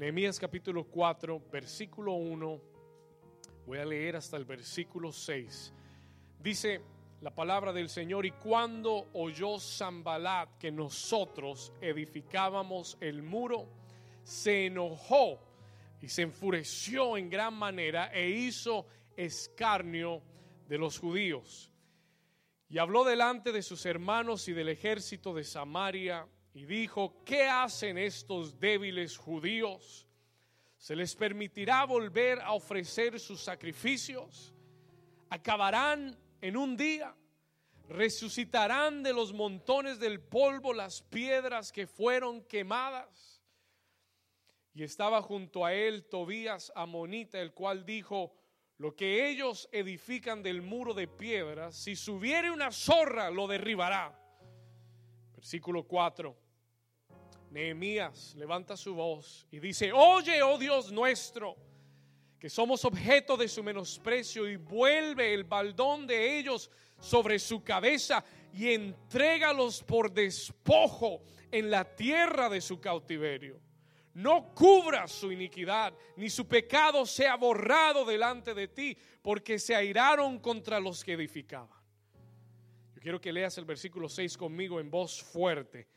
Nehemías capítulo 4, versículo 1. Voy a leer hasta el versículo 6. Dice la palabra del Señor, y cuando oyó Zambalat que nosotros edificábamos el muro, se enojó y se enfureció en gran manera e hizo escarnio de los judíos. Y habló delante de sus hermanos y del ejército de Samaria y dijo, ¿qué hacen estos débiles judíos? ¿Se les permitirá volver a ofrecer sus sacrificios? ¿Acabarán en un día? ¿Resucitarán de los montones del polvo las piedras que fueron quemadas? Y estaba junto a él Tobías Amonita, el cual dijo, lo que ellos edifican del muro de piedras, si subiere una zorra, lo derribará. Versículo 4. Nehemías levanta su voz y dice, oye, oh Dios nuestro, que somos objeto de su menosprecio y vuelve el baldón de ellos sobre su cabeza y entrégalos por despojo en la tierra de su cautiverio. No cubra su iniquidad, ni su pecado sea borrado delante de ti, porque se airaron contra los que edificaban. Yo quiero que leas el versículo 6 conmigo en voz fuerte.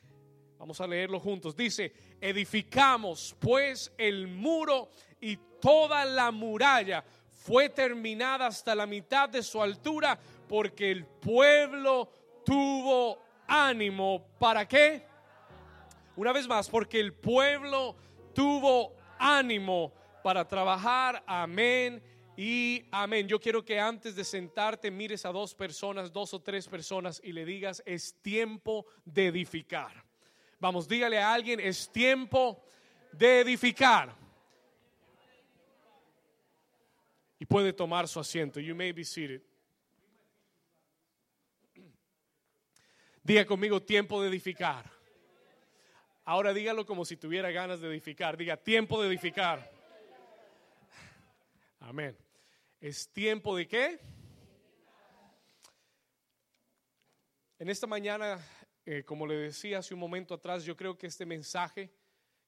Vamos a leerlo juntos. Dice, edificamos pues el muro y toda la muralla fue terminada hasta la mitad de su altura porque el pueblo tuvo ánimo. ¿Para qué? Una vez más, porque el pueblo tuvo ánimo para trabajar. Amén y amén. Yo quiero que antes de sentarte mires a dos personas, dos o tres personas y le digas, es tiempo de edificar. Vamos, dígale a alguien, es tiempo de edificar. Y puede tomar su asiento. You may be seated. Diga conmigo tiempo de edificar. Ahora dígalo como si tuviera ganas de edificar. Diga tiempo de edificar. Amén. ¿Es tiempo de qué? En esta mañana, eh, como le decía hace un momento atrás, yo creo que este mensaje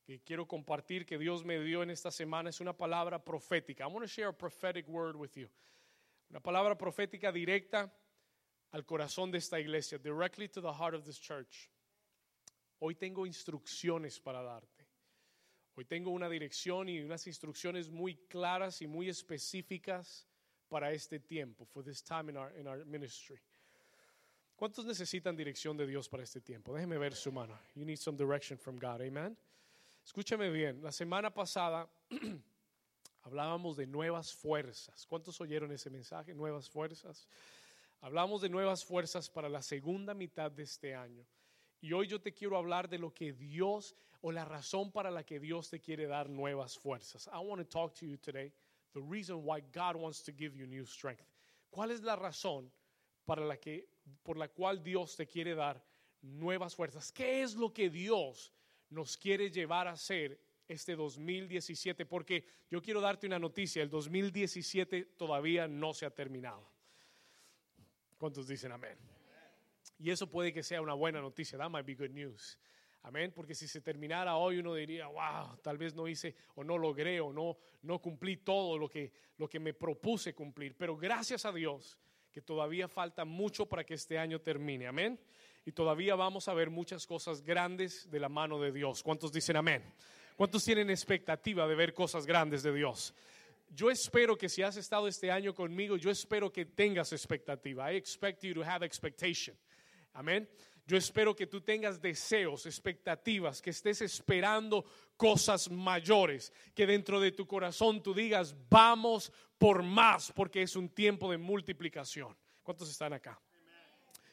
que quiero compartir que Dios me dio en esta semana es una palabra profética. I want to share a prophetic word with you. Una palabra profética directa al corazón de esta iglesia, directly to the heart of this church. Hoy tengo instrucciones para darte. Hoy tengo una dirección y unas instrucciones muy claras y muy específicas para este tiempo, for this time in our, in our ministry. ¿Cuántos necesitan dirección de Dios para este tiempo? Déjeme ver su mano. You need some direction from God. Amen. Escúchame bien. La semana pasada hablábamos de nuevas fuerzas. ¿Cuántos oyeron ese mensaje? Nuevas fuerzas. Hablamos de nuevas fuerzas para la segunda mitad de este año. Y hoy yo te quiero hablar de lo que Dios o la razón para la que Dios te quiere dar nuevas fuerzas. I want to talk to you today the reason why God wants to give you new strength. ¿Cuál es la razón para la que por la cual Dios te quiere dar nuevas fuerzas? ¿Qué es lo que Dios nos quiere llevar a hacer este 2017? Porque yo quiero darte una noticia, el 2017 todavía no se ha terminado. ¿Cuántos dicen amén? Y eso puede que sea una buena noticia. That might be good news. Amén. Porque si se terminara hoy, uno diría, wow, tal vez no hice o no logré o no, no cumplí todo lo que, lo que me propuse cumplir. Pero gracias a Dios que todavía falta mucho para que este año termine. Amén. Y todavía vamos a ver muchas cosas grandes de la mano de Dios. ¿Cuántos dicen amén? ¿Cuántos tienen expectativa de ver cosas grandes de Dios? Yo espero que si has estado este año conmigo, yo espero que tengas expectativa. I expect you to have expectation. Amén. Yo espero que tú tengas deseos, expectativas, que estés esperando cosas mayores, que dentro de tu corazón tú digas, vamos por más, porque es un tiempo de multiplicación. ¿Cuántos están acá?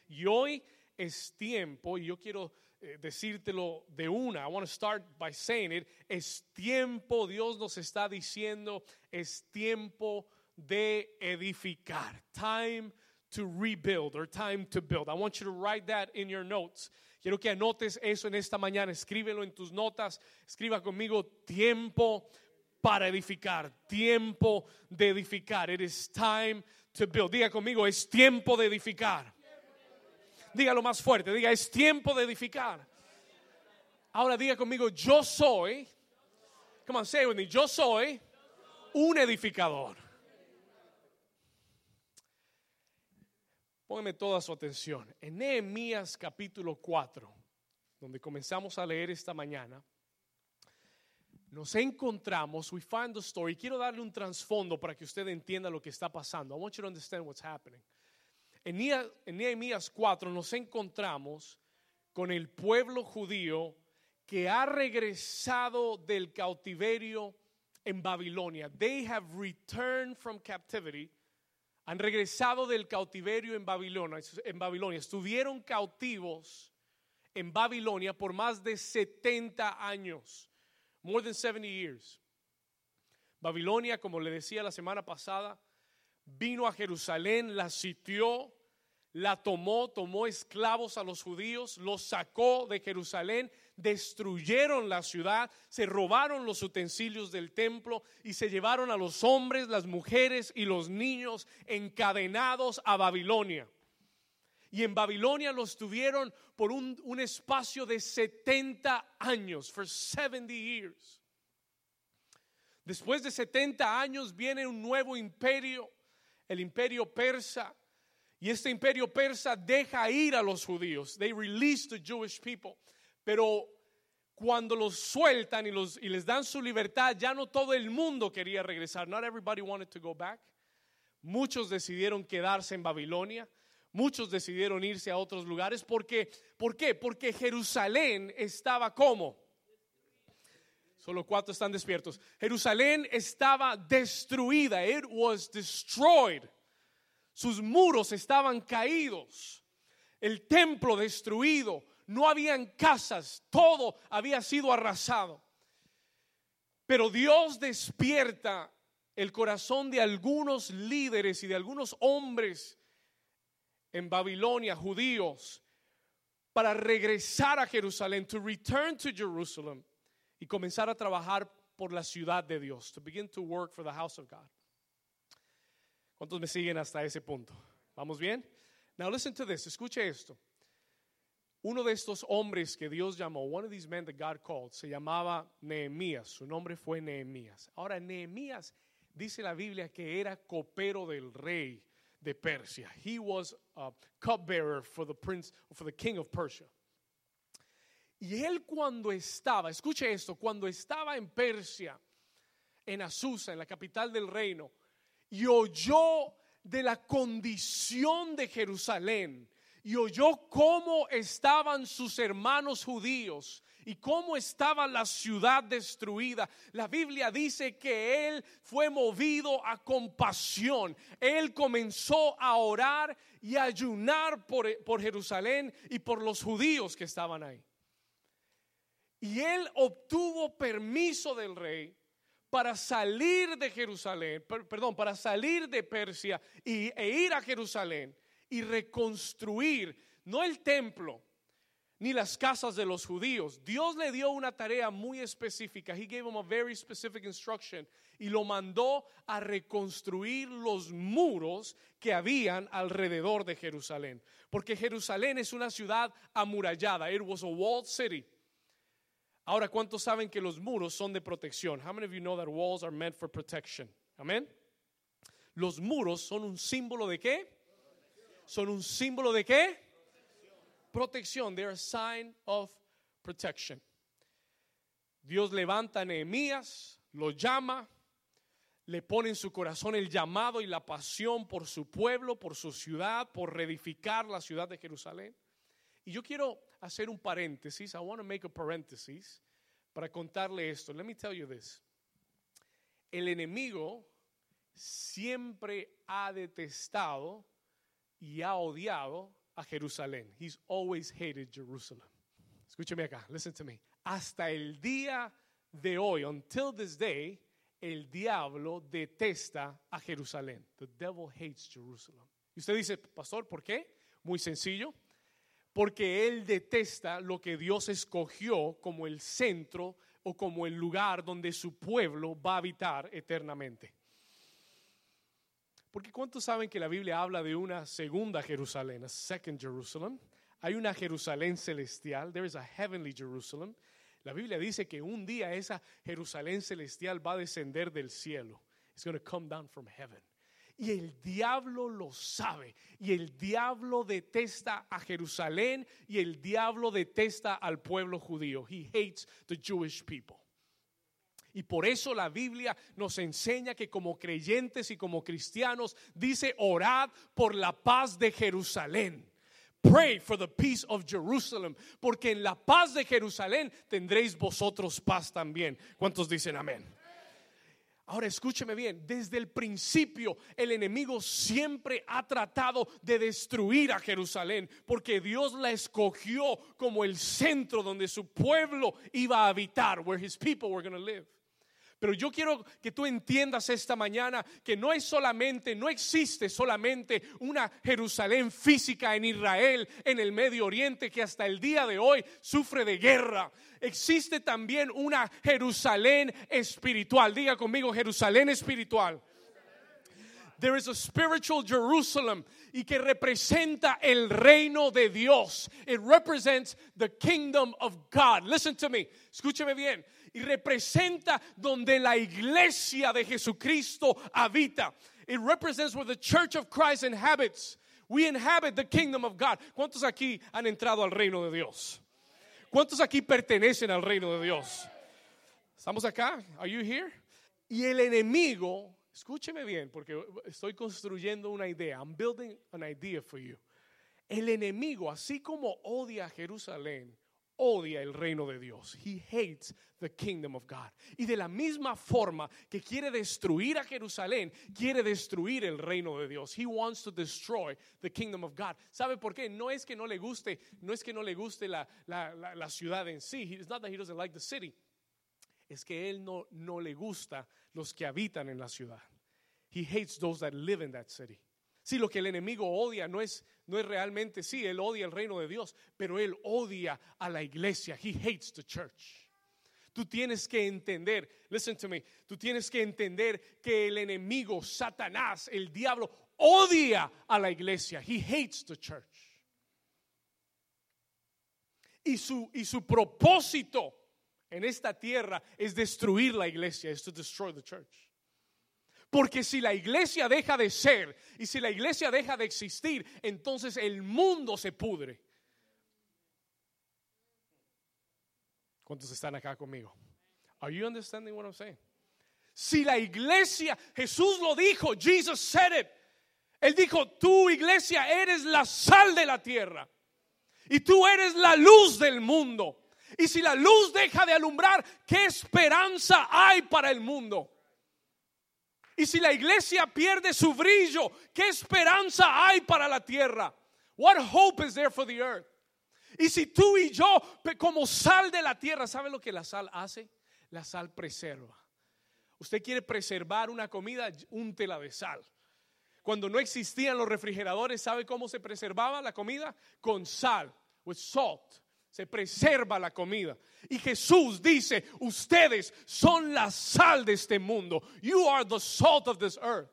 Y hoy es tiempo, y yo quiero eh, decírtelo de una, I want to start by saying it, es tiempo, Dios nos está diciendo, es tiempo de edificar. Time to rebuild or time to build. I want you to write that in your notes. Quiero que anotes eso en esta mañana. Escríbelo en tus notas. Escriba conmigo tiempo para edificar. Tiempo de edificar. It is time to build. Diga conmigo, es tiempo de edificar. Dígalo más fuerte. Diga, es tiempo de edificar. Ahora diga conmigo, yo soy Come on, say it with me. Yo soy un edificador. Póngame toda su atención. En Nehemías capítulo 4, donde comenzamos a leer esta mañana, nos encontramos, we find the story. Quiero darle un trasfondo para que usted entienda lo que está pasando. I want you to understand what's happening. En Nehemías 4 nos encontramos con el pueblo judío que ha regresado del cautiverio en Babilonia. They have returned from captivity. Han regresado del cautiverio en Babilonia, en Babilonia. Estuvieron cautivos en Babilonia por más de 70 años. More than 70 years. Babilonia, como le decía la semana pasada, vino a Jerusalén, la sitió, la tomó, tomó esclavos a los judíos, los sacó de Jerusalén, destruyeron la ciudad, se robaron los utensilios del templo y se llevaron a los hombres, las mujeres y los niños encadenados a Babilonia. Y en Babilonia los tuvieron por un, un espacio de 70 años, for 70 years. Después de 70 años viene un nuevo imperio, el imperio persa y este imperio persa deja ir a los judíos. They release the Jewish people. Pero cuando los sueltan y, los, y les dan su libertad, ya no todo el mundo quería regresar. Not everybody wanted to go back. Muchos decidieron quedarse en Babilonia. Muchos decidieron irse a otros lugares. ¿Por qué? Porque Jerusalén estaba como. Solo cuatro están despiertos. Jerusalén estaba destruida. It was destroyed. Sus muros estaban caídos, el templo destruido, no habían casas, todo había sido arrasado. Pero Dios despierta el corazón de algunos líderes y de algunos hombres en Babilonia, judíos, para regresar a Jerusalén, to return to Jerusalem y comenzar a trabajar por la ciudad de Dios, to begin to work for the house of God. ¿Cuántos me siguen hasta ese punto? ¿Vamos bien? Now listen to this, escuche esto. Uno de estos hombres que Dios llamó, one of these men that God called, se llamaba Nehemías. Su nombre fue Nehemías. Ahora, Nehemías dice la Biblia que era copero del rey de Persia. He was a cupbearer for the prince, for the king of Persia. Y él cuando estaba, escuche esto, cuando estaba en Persia, en Azusa, en la capital del reino, y oyó de la condición de Jerusalén y oyó cómo estaban sus hermanos judíos y cómo estaba la ciudad destruida. La Biblia dice que él fue movido a compasión. Él comenzó a orar y a ayunar por, por Jerusalén y por los judíos que estaban ahí. Y él obtuvo permiso del rey para salir de Jerusalén, perdón, para salir de Persia y, e ir a Jerusalén y reconstruir, no el templo, ni las casas de los judíos. Dios le dio una tarea muy específica. He gave him a very specific instruction y lo mandó a reconstruir los muros que habían alrededor de Jerusalén. Porque Jerusalén es una ciudad amurallada. It was a walled city. Ahora, ¿cuántos saben que los muros son de protección? How many of you know that walls are meant for protection? Amén. Los muros son un símbolo de qué? Son un símbolo de qué? Protección. They're a sign of protection. Dios levanta a Nehemías, lo llama, le pone en su corazón el llamado y la pasión por su pueblo, por su ciudad, por reedificar la ciudad de Jerusalén. Y yo quiero hacer un paréntesis. I want to make a paréntesis para contarle esto. Let me tell you this. El enemigo siempre ha detestado y ha odiado a Jerusalén. He's always hated Jerusalem. Escúcheme acá, listen to me. Hasta el día de hoy, until this day, el diablo detesta a Jerusalén. The devil hates Jerusalem. Y usted dice, pastor, ¿por qué? Muy sencillo porque él detesta lo que Dios escogió como el centro o como el lugar donde su pueblo va a habitar eternamente. Porque ¿cuántos saben que la Biblia habla de una segunda Jerusalén, a second Jerusalem? Hay una Jerusalén celestial, there is a heavenly Jerusalem. La Biblia dice que un día esa Jerusalén celestial va a descender del cielo. It's going to come down from heaven. Y el diablo lo sabe. Y el diablo detesta a Jerusalén y el diablo detesta al pueblo judío. He hates the Jewish people. Y por eso la Biblia nos enseña que como creyentes y como cristianos dice, orad por la paz de Jerusalén. Pray for the peace of Jerusalem, porque en la paz de Jerusalén tendréis vosotros paz también. ¿Cuántos dicen amén? Ahora escúcheme bien, desde el principio el enemigo siempre ha tratado de destruir a Jerusalén porque Dios la escogió como el centro donde su pueblo iba a habitar, where his people were going to live. Pero yo quiero que tú entiendas esta mañana que no es solamente, no existe solamente una Jerusalén física en Israel, en el Medio Oriente, que hasta el día de hoy sufre de guerra. Existe también una Jerusalén espiritual. Diga conmigo, Jerusalén espiritual. There is a spiritual Jerusalem y que representa el reino de Dios. It represents the kingdom of God. Listen to me. Escúcheme bien y representa donde la iglesia de Jesucristo habita. It represents where the church of Christ inhabits. We inhabit the kingdom of God. ¿Cuántos aquí han entrado al reino de Dios? ¿Cuántos aquí pertenecen al reino de Dios? ¿Estamos acá? Are you here? Y el enemigo, escúcheme bien, porque estoy construyendo una idea. I'm building an idea for you. El enemigo, así como odia a Jerusalén, odia el reino de Dios. He hates the kingdom of God. Y de la misma forma que quiere destruir a Jerusalén, quiere destruir el reino de Dios. He wants to destroy the kingdom of God. ¿Sabe por qué? No es que no le guste, no es que no le guste la, la, ciudad en sí. It's not that he doesn't like the city. Es que él no, no le gusta los que habitan en la ciudad. He hates those that live in that city. Si lo que el enemigo odia no es, no es realmente, sí, él odia el reino de Dios, pero él odia a la iglesia. He hates the church. Tú tienes que entender, listen to me, tú tienes que entender que el enemigo, Satanás, el diablo, odia a la iglesia. He hates the church. Y su, y su propósito en esta tierra es destruir la iglesia, es to destroy the church. Porque si la iglesia deja de ser y si la iglesia deja de existir, entonces el mundo se pudre. ¿Cuántos están acá conmigo? Are you understanding what I'm saying? Si la iglesia, Jesús lo dijo, Jesus said it. Él dijo, tú iglesia eres la sal de la tierra y tú eres la luz del mundo. Y si la luz deja de alumbrar, ¿qué esperanza hay para el mundo? Y si la iglesia pierde su brillo, ¿qué esperanza hay para la tierra? What hope is there for the earth? Y si tú y yo, como sal de la tierra, ¿sabe lo que la sal hace? La sal preserva. Usted quiere preservar una comida, úntela de sal. Cuando no existían los refrigeradores, ¿sabe cómo se preservaba la comida? Con sal, with salt se preserva la comida. Y Jesús dice, ustedes son la sal de este mundo. You are the salt of this earth.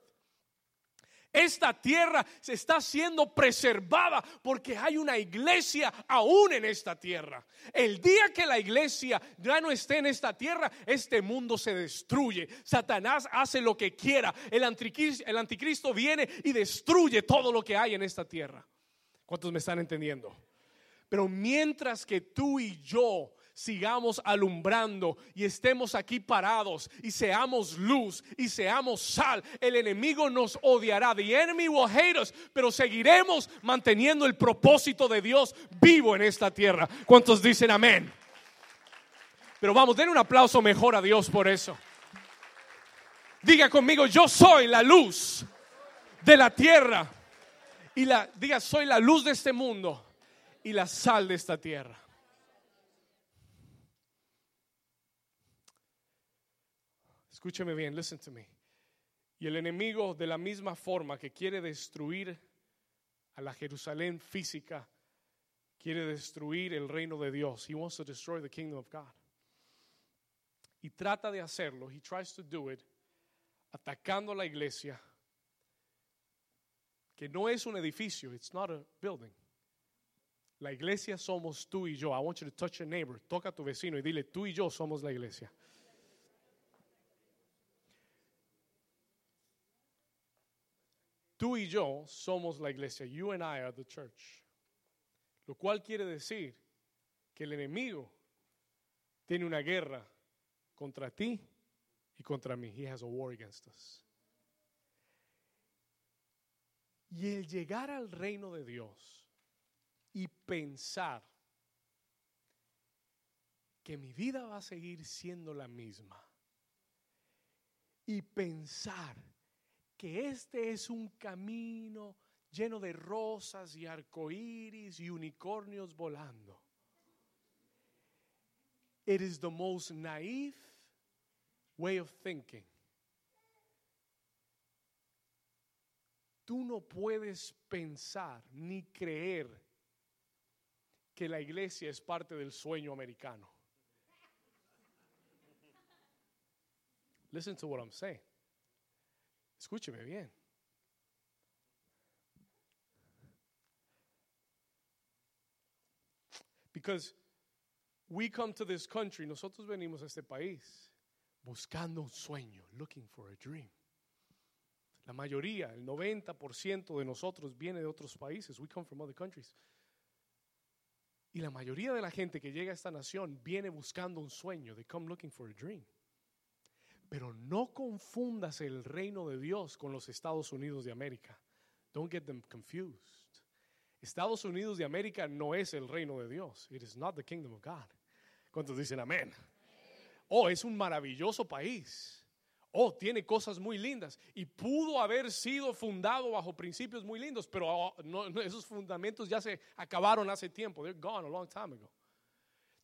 Esta tierra se está siendo preservada porque hay una iglesia aún en esta tierra. El día que la iglesia ya no esté en esta tierra, este mundo se destruye. Satanás hace lo que quiera. El anticristo, viene y destruye todo lo que hay en esta tierra. ¿Cuántos me están entendiendo? Pero mientras que tú y yo sigamos alumbrando y estemos aquí parados y seamos luz y seamos sal, el enemigo nos odiará. The enemy will hate us, pero seguiremos manteniendo el propósito de Dios vivo en esta tierra. ¿Cuántos dicen amén? Pero vamos, den un aplauso mejor a Dios por eso. Diga conmigo, yo soy la luz de la tierra. Y la, diga, soy la luz de este mundo y la sal de esta tierra. Escúcheme bien, listen to me. Y el enemigo de la misma forma que quiere destruir a la Jerusalén física, quiere destruir el reino de Dios. He wants to destroy the kingdom of God. Y trata de hacerlo, he tries to do it, atacando la iglesia, que no es un edificio, it's not a building. La iglesia somos tú y yo. I want you to touch your neighbor. Toca a tu vecino y dile, tú y yo somos la iglesia. Tú y yo somos la iglesia. You and I are the church. Lo cual quiere decir que el enemigo tiene una guerra contra ti y contra mí. He has a war against us. Y el llegar al reino de Dios y pensar que mi vida va a seguir siendo la misma y pensar que este es un camino lleno de rosas y arcoíris y unicornios volando. It is the most naive way of thinking. Tú no puedes pensar ni creer que la iglesia es parte del sueño americano. Listen to what I'm saying. Escúcheme bien. Because we come to this country, nosotros venimos a este país buscando un sueño, looking for a dream. La mayoría, el 90% de nosotros viene de otros países. We come from other countries. Y la mayoría de la gente que llega a esta nación viene buscando un sueño. They come looking for a dream. Pero no confundas el reino de Dios con los Estados Unidos de América. Don't get them confused. Estados Unidos de América no es el reino de Dios. It is not the kingdom of God. ¿Cuántos dicen amén? Oh, es un maravilloso país. Oh, tiene cosas muy lindas y pudo haber sido fundado bajo principios muy lindos, pero oh, esos fundamentos ya se acabaron hace tiempo. They're gone a long time ago.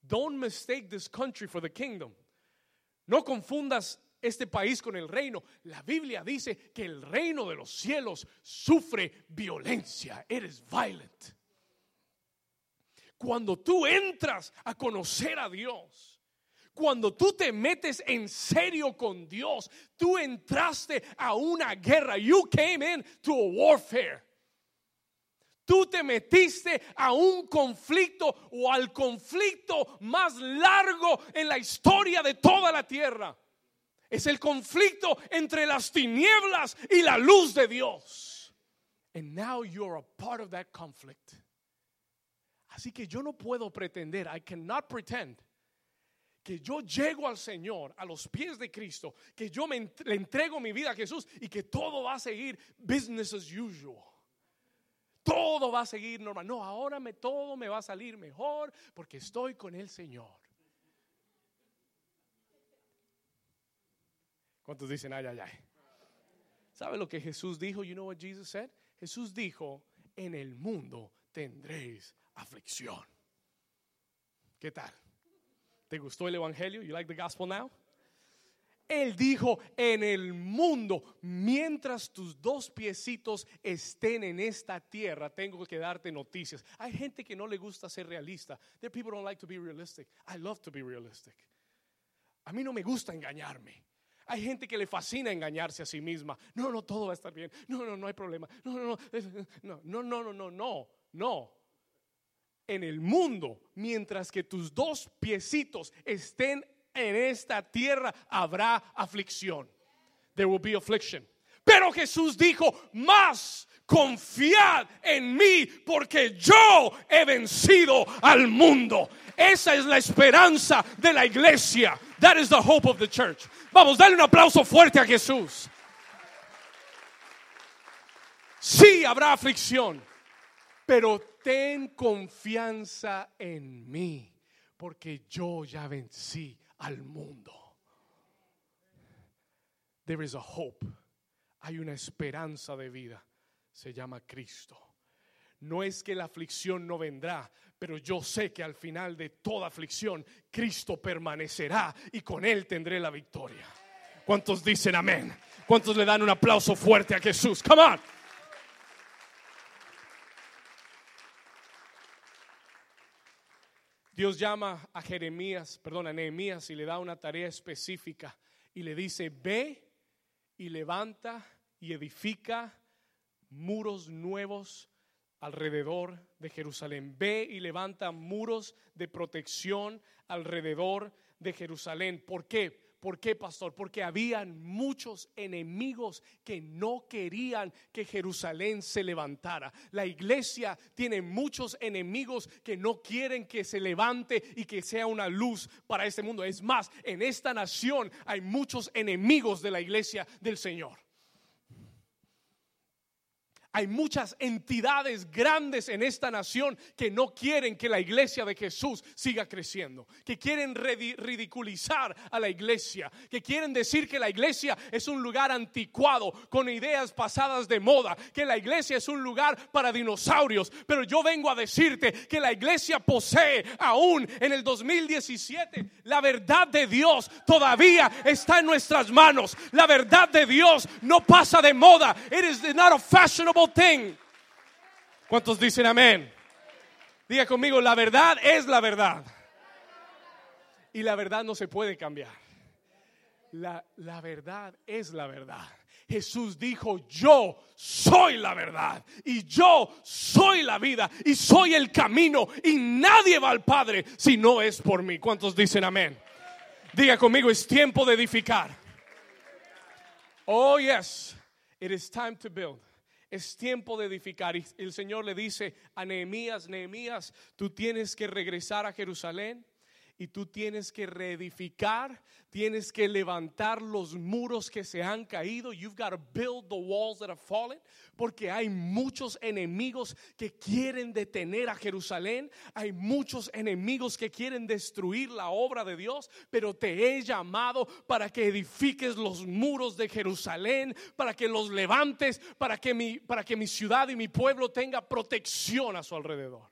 Don't mistake this country for the kingdom. No confundas este país con el reino. La Biblia dice que el reino de los cielos sufre violencia. It is violent. Cuando tú entras a conocer a Dios, cuando tú te metes en serio con Dios, tú entraste a una guerra. You came in to a warfare. Tú te metiste a un conflicto o al conflicto más largo en la historia de toda la tierra. Es el conflicto entre las tinieblas y la luz de Dios. And now you're a part of that conflict. Así que yo no puedo pretender, I cannot pretend que yo llego al Señor, a los pies de Cristo, que yo me, le entrego mi vida a Jesús y que todo va a seguir business as usual. Todo va a seguir normal. No, ahora me, todo me va a salir mejor porque estoy con el Señor. ¿Cuántos dicen ay, ay, ay? ¿Sabe lo que Jesús dijo? You know what Jesus said? Jesús dijo, en el mundo tendréis aflicción. ¿Qué tal? ¿Te gustó el Evangelio? You like the gospel now? Él dijo, en el mundo, mientras tus dos piecitos estén en esta tierra, tengo que darte noticias. Hay gente que no le gusta ser realista. There people don't like to be realistic. I love to be realistic. A mí no me gusta engañarme. Hay gente que le fascina engañarse a sí misma. No, no, todo va a estar bien. No, no, no hay problema. No, no, no. No, no, no, no, no, no en el mundo, mientras que tus dos piecitos estén en esta tierra, habrá aflicción. There will be affliction. Pero Jesús dijo, más confiad en mí porque yo he vencido al mundo. Esa es la esperanza de la iglesia. That is the hope of the church. Vamos, dale un aplauso fuerte a Jesús. Sí, habrá aflicción, pero ten confianza en mí, porque yo ya vencí al mundo. There is a hope. Hay una esperanza de vida. Se llama Cristo. No es que la aflicción no vendrá, pero yo sé que al final de toda aflicción, Cristo permanecerá y con Él tendré la victoria. ¿Cuántos dicen amén? ¿Cuántos le dan un aplauso fuerte a Jesús? Come on. Dios llama a Jeremías, perdón, a Nehemías y le da una tarea específica y le dice, ve y levanta y edifica muros nuevos alrededor de Jerusalén. Ve y levanta muros de protección alrededor de Jerusalén. ¿Por qué? ¿Por qué, pastor? Porque habían muchos enemigos que no querían que Jerusalén se levantara. La iglesia tiene muchos enemigos que no quieren que se levante y que sea una luz para este mundo. Es más, en esta nación hay muchos enemigos de la iglesia del Señor. Hay muchas entidades grandes en esta nación que no quieren que la iglesia de Jesús siga creciendo, que quieren ridiculizar a la iglesia, que quieren decir que la iglesia es un lugar anticuado, con ideas pasadas de moda, que la iglesia es un lugar para dinosaurios. Pero yo vengo a decirte que la iglesia posee aún en el 2017 la verdad de Dios todavía está en nuestras manos. La verdad de Dios no pasa de moda. It is not a fashionable ¿Cuántos dicen amén? Diga conmigo, la verdad es la verdad. Y la verdad no se puede cambiar. La, la verdad es la verdad. Jesús dijo, yo soy la verdad y yo soy la vida y soy el camino y nadie va al Padre si no es por mí. ¿Cuántos dicen amén? Diga conmigo, es tiempo de edificar. Oh, yes, it is time to build. Es tiempo de edificar. Y el Señor le dice a Nehemías, Nehemías, tú tienes que regresar a Jerusalén y tú tienes que reedificar, tienes que levantar los muros que se han caído. You've got to build the walls that have fallen, porque hay muchos enemigos que quieren detener a Jerusalén, hay muchos enemigos que quieren destruir la obra de Dios, pero te he llamado para que edifiques los muros de Jerusalén, para que los levantes, para que mi para que mi ciudad y mi pueblo tenga protección a su alrededor.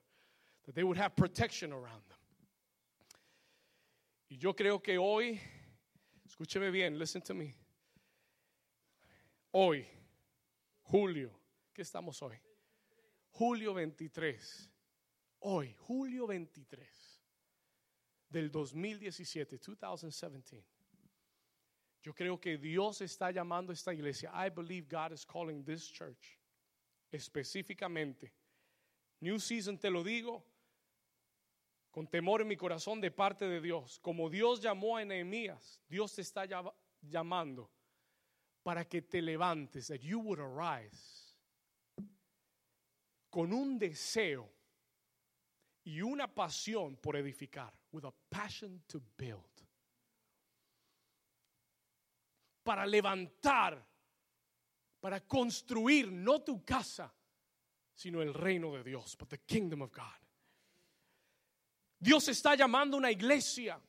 That they would have protection around them. Yo creo que hoy, escúcheme bien, listen to me. Hoy, julio, ¿qué estamos hoy? Julio 23. Hoy, julio 23 del 2017, 2017. Yo creo que Dios está llamando a esta iglesia. I believe God is calling this church específicamente. New Season, te lo digo, con temor en mi corazón de parte de Dios. Como Dios llamó a Nehemías, Dios te está llamando para que te levantes, that you would arise con un deseo y una pasión por edificar, with a passion to build. Para levantar, para construir no tu casa, sino el reino de Dios, but the kingdom of God. Dios está llamando a una iglesia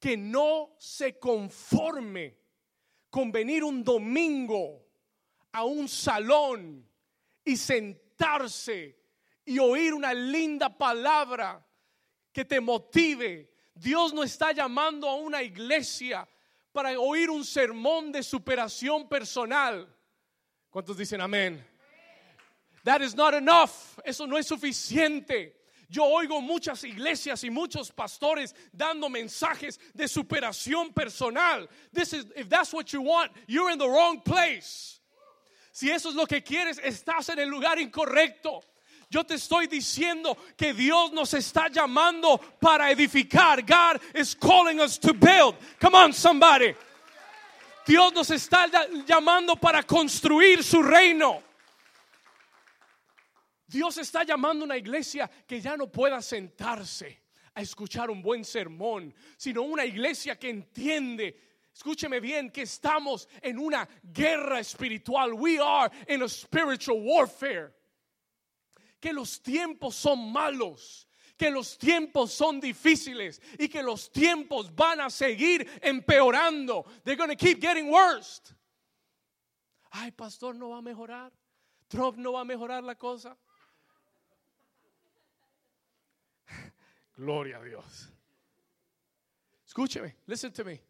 que no se conforme con venir un domingo a un salón y sentarse y oír una linda palabra que te motive. Dios no está llamando a una iglesia para oír un sermón de superación personal. ¿Cuántos dicen amén? That is not enough. Eso no es suficiente. Yo oigo muchas iglesias y muchos pastores dando mensajes de superación personal. This is, if that's what you want, you're in the wrong place. Si eso es lo que quieres, estás en el lugar incorrecto. Yo te estoy diciendo que Dios nos está llamando para edificar. God is calling us to build. Come on, somebody. Dios nos está llamando para construir su reino. Dios está llamando a una iglesia que ya no pueda sentarse a escuchar un buen sermón, sino una iglesia que entiende Escúcheme bien que estamos en una guerra espiritual. We are in a spiritual warfare. Que los tiempos son malos, que los tiempos son difíciles y que los tiempos van a seguir empeorando. They're going to keep getting worse. Ay, pastor, no va a mejorar. Trump no va a mejorar la cosa. Gloria a Dios. Escúcheme, listen to me.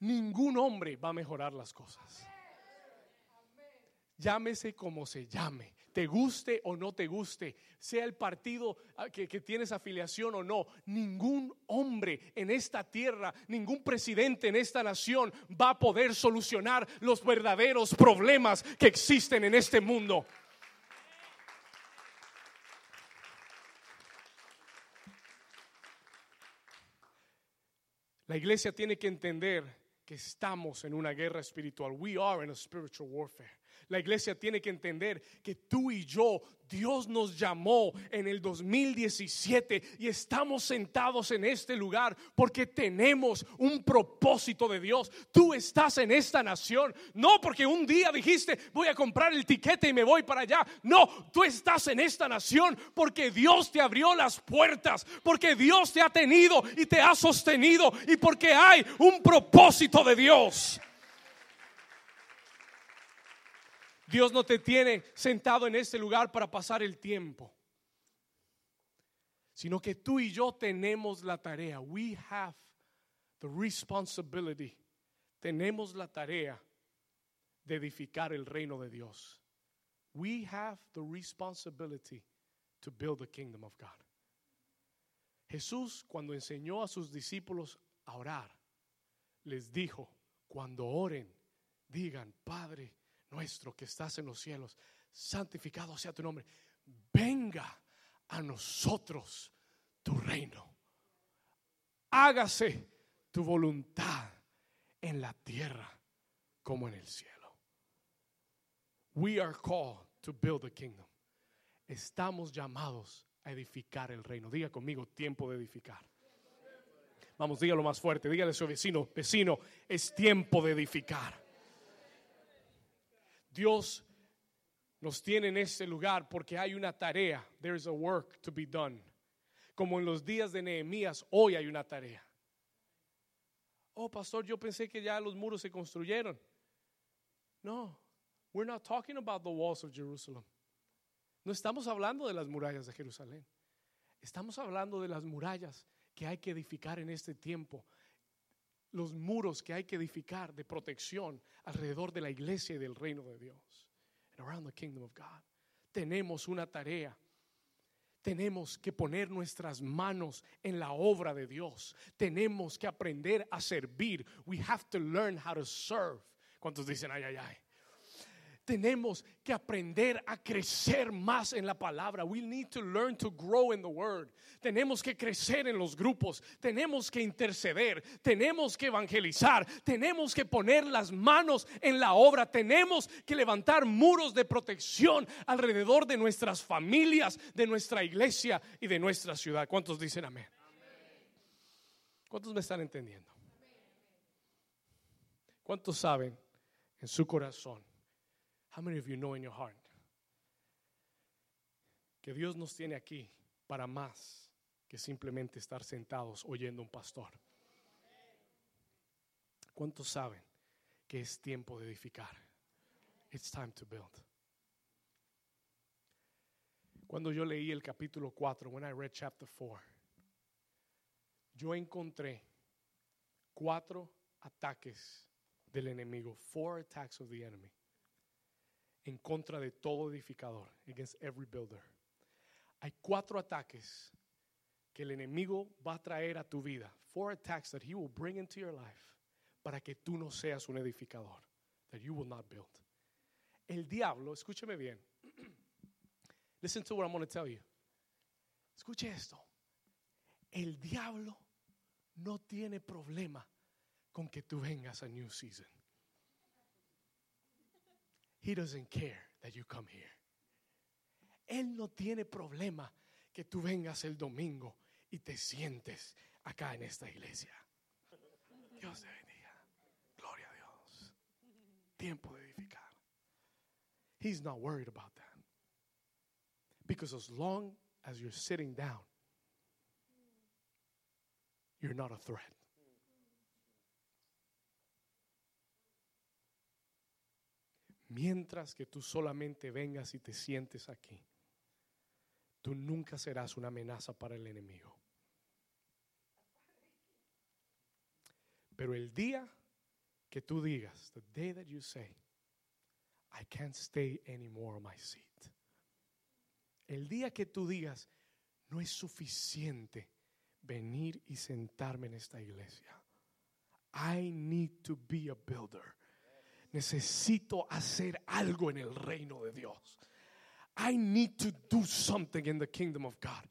Ningún hombre va a mejorar las cosas. Llámese como se llame, te guste o no te guste, sea el partido ah, que, que, tienes afiliación o no, ningún hombre en esta tierra, ningún presidente en esta nación va a poder solucionar los verdaderos problemas que existen en este mundo. La iglesia tiene que entender que estamos en una guerra espiritual. We are in a spiritual warfare. La iglesia tiene que entender que tú y yo, Dios nos llamó en el 2017 y estamos sentados en este lugar porque tenemos un propósito de Dios. Tú estás en esta nación, no porque un día dijiste voy a comprar el tiquete y me voy para allá. No, tú estás en esta nación porque Dios te abrió las puertas, porque Dios te ha tenido y te ha sostenido y porque hay un propósito de Dios. Dios no te tiene sentado en este lugar para pasar el tiempo, sino que tú y yo tenemos la tarea. We have the responsibility. Tenemos la tarea de edificar el reino de Dios. We have the responsibility to build the kingdom of God. Jesús cuando enseñó a sus discípulos a orar, les dijo, cuando oren, digan, Padre, nuestro que estás en los cielos, santificado sea tu nombre. Venga a nosotros tu reino. Hágase tu voluntad en la tierra como en el cielo. We are called to build a kingdom. Estamos llamados a edificar el reino. Diga conmigo, tiempo de edificar. Vamos, dígalo más fuerte. Dígale a su vecino, vecino, es tiempo de edificar. Dios nos tiene en este lugar porque hay una tarea. There is a work to be done. Como en los días de Nehemías, hoy hay una tarea. Oh, pastor, yo pensé que ya los muros se construyeron. No, we're not talking about the walls of Jerusalem. No estamos hablando de las murallas de Jerusalén. Estamos hablando de las murallas que hay que edificar en este tiempo los muros que hay que edificar de protección alrededor de la iglesia y del reino de Dios. around the kingdom of God. Tenemos una tarea. Tenemos que poner nuestras manos en la obra de Dios. Tenemos que aprender a servir. We have to learn how to serve. ¿Cuántos dicen ay, ay, ay? Tenemos que aprender a crecer más en la palabra. We need to learn to grow in the word. Tenemos que crecer en los grupos, tenemos que interceder, tenemos que evangelizar, tenemos que poner las manos en la obra, tenemos que levantar muros de protección alrededor de nuestras familias, de nuestra iglesia y de nuestra ciudad. ¿Cuántos dicen amén? ¿Cuántos me están entendiendo? ¿Cuántos saben en su corazón? How many of you know in your heart que Dios nos tiene aquí para más que simplemente estar sentados oyendo un pastor? ¿Cuántos saben que es tiempo de edificar? It's time to build. Cuando yo leí el capítulo 4, when I read chapter 4, yo encontré cuatro ataques del enemigo, four attacks of the enemy en contra de todo edificador, against every builder. Hay cuatro ataques que el enemigo va a traer a tu vida. Four attacks that he will bring into your life para que tú no seas un edificador. That you will not build. El diablo, escúcheme bien. Listen to what I'm going to tell you. Escuche esto. El diablo no tiene problema con que tú vengas a New Season. He doesn't care that you come here. Él no tiene problema que tú vengas el domingo y te sientes acá en esta iglesia. Dios te bendiga. Gloria a Dios. Tiempo de edificar. He's not worried about that. Because as long as you're sitting down, you're not a threat. Mientras que tú solamente vengas y te sientes aquí, tú nunca serás una amenaza para el enemigo. Pero el día que tú digas, the day that you say, I can't stay anymore on my seat. El día que tú digas, no es suficiente venir y sentarme en esta iglesia. I need to be a builder necesito hacer algo en el reino de Dios. I need to do something in the kingdom of God.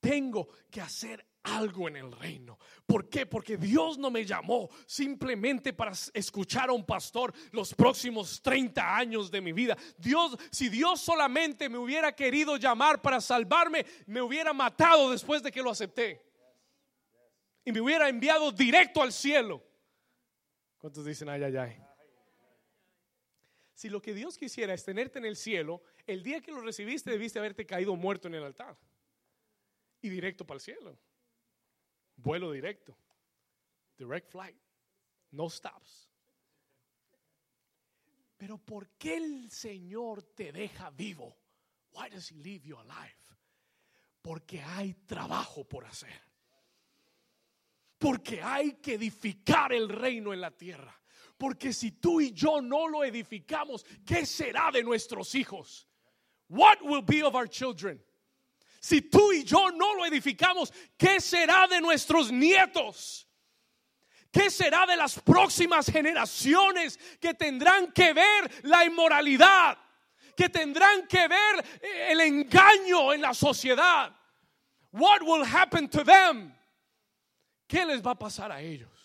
Tengo que hacer algo en el reino. ¿Por qué? Porque Dios no me llamó simplemente para escuchar a un pastor los próximos 30 años de mi vida. Dios, si Dios solamente me hubiera querido llamar para salvarme, me hubiera matado después de que lo acepté. Y me hubiera enviado directo al cielo. ¿Cuántos dicen ay, ay, ay? Si lo que Dios quisiera es tenerte en el cielo, el día que lo recibiste debiste haberte caído muerto en el altar. Y directo para el cielo. Vuelo directo. Direct flight. No stops. Pero ¿por qué el Señor te deja vivo? Why does he leave you alive? Porque hay trabajo por hacer. Porque hay que edificar el reino en la tierra. Porque si tú y yo no lo edificamos, ¿qué será de nuestros hijos? What will be of our children? Si tú y yo no lo edificamos, ¿qué será de nuestros nietos? ¿Qué será de las próximas generaciones que tendrán que ver la inmoralidad? Que tendrán que ver eh, el engaño en la sociedad. What will happen to them? ¿Qué les va a pasar a ellos?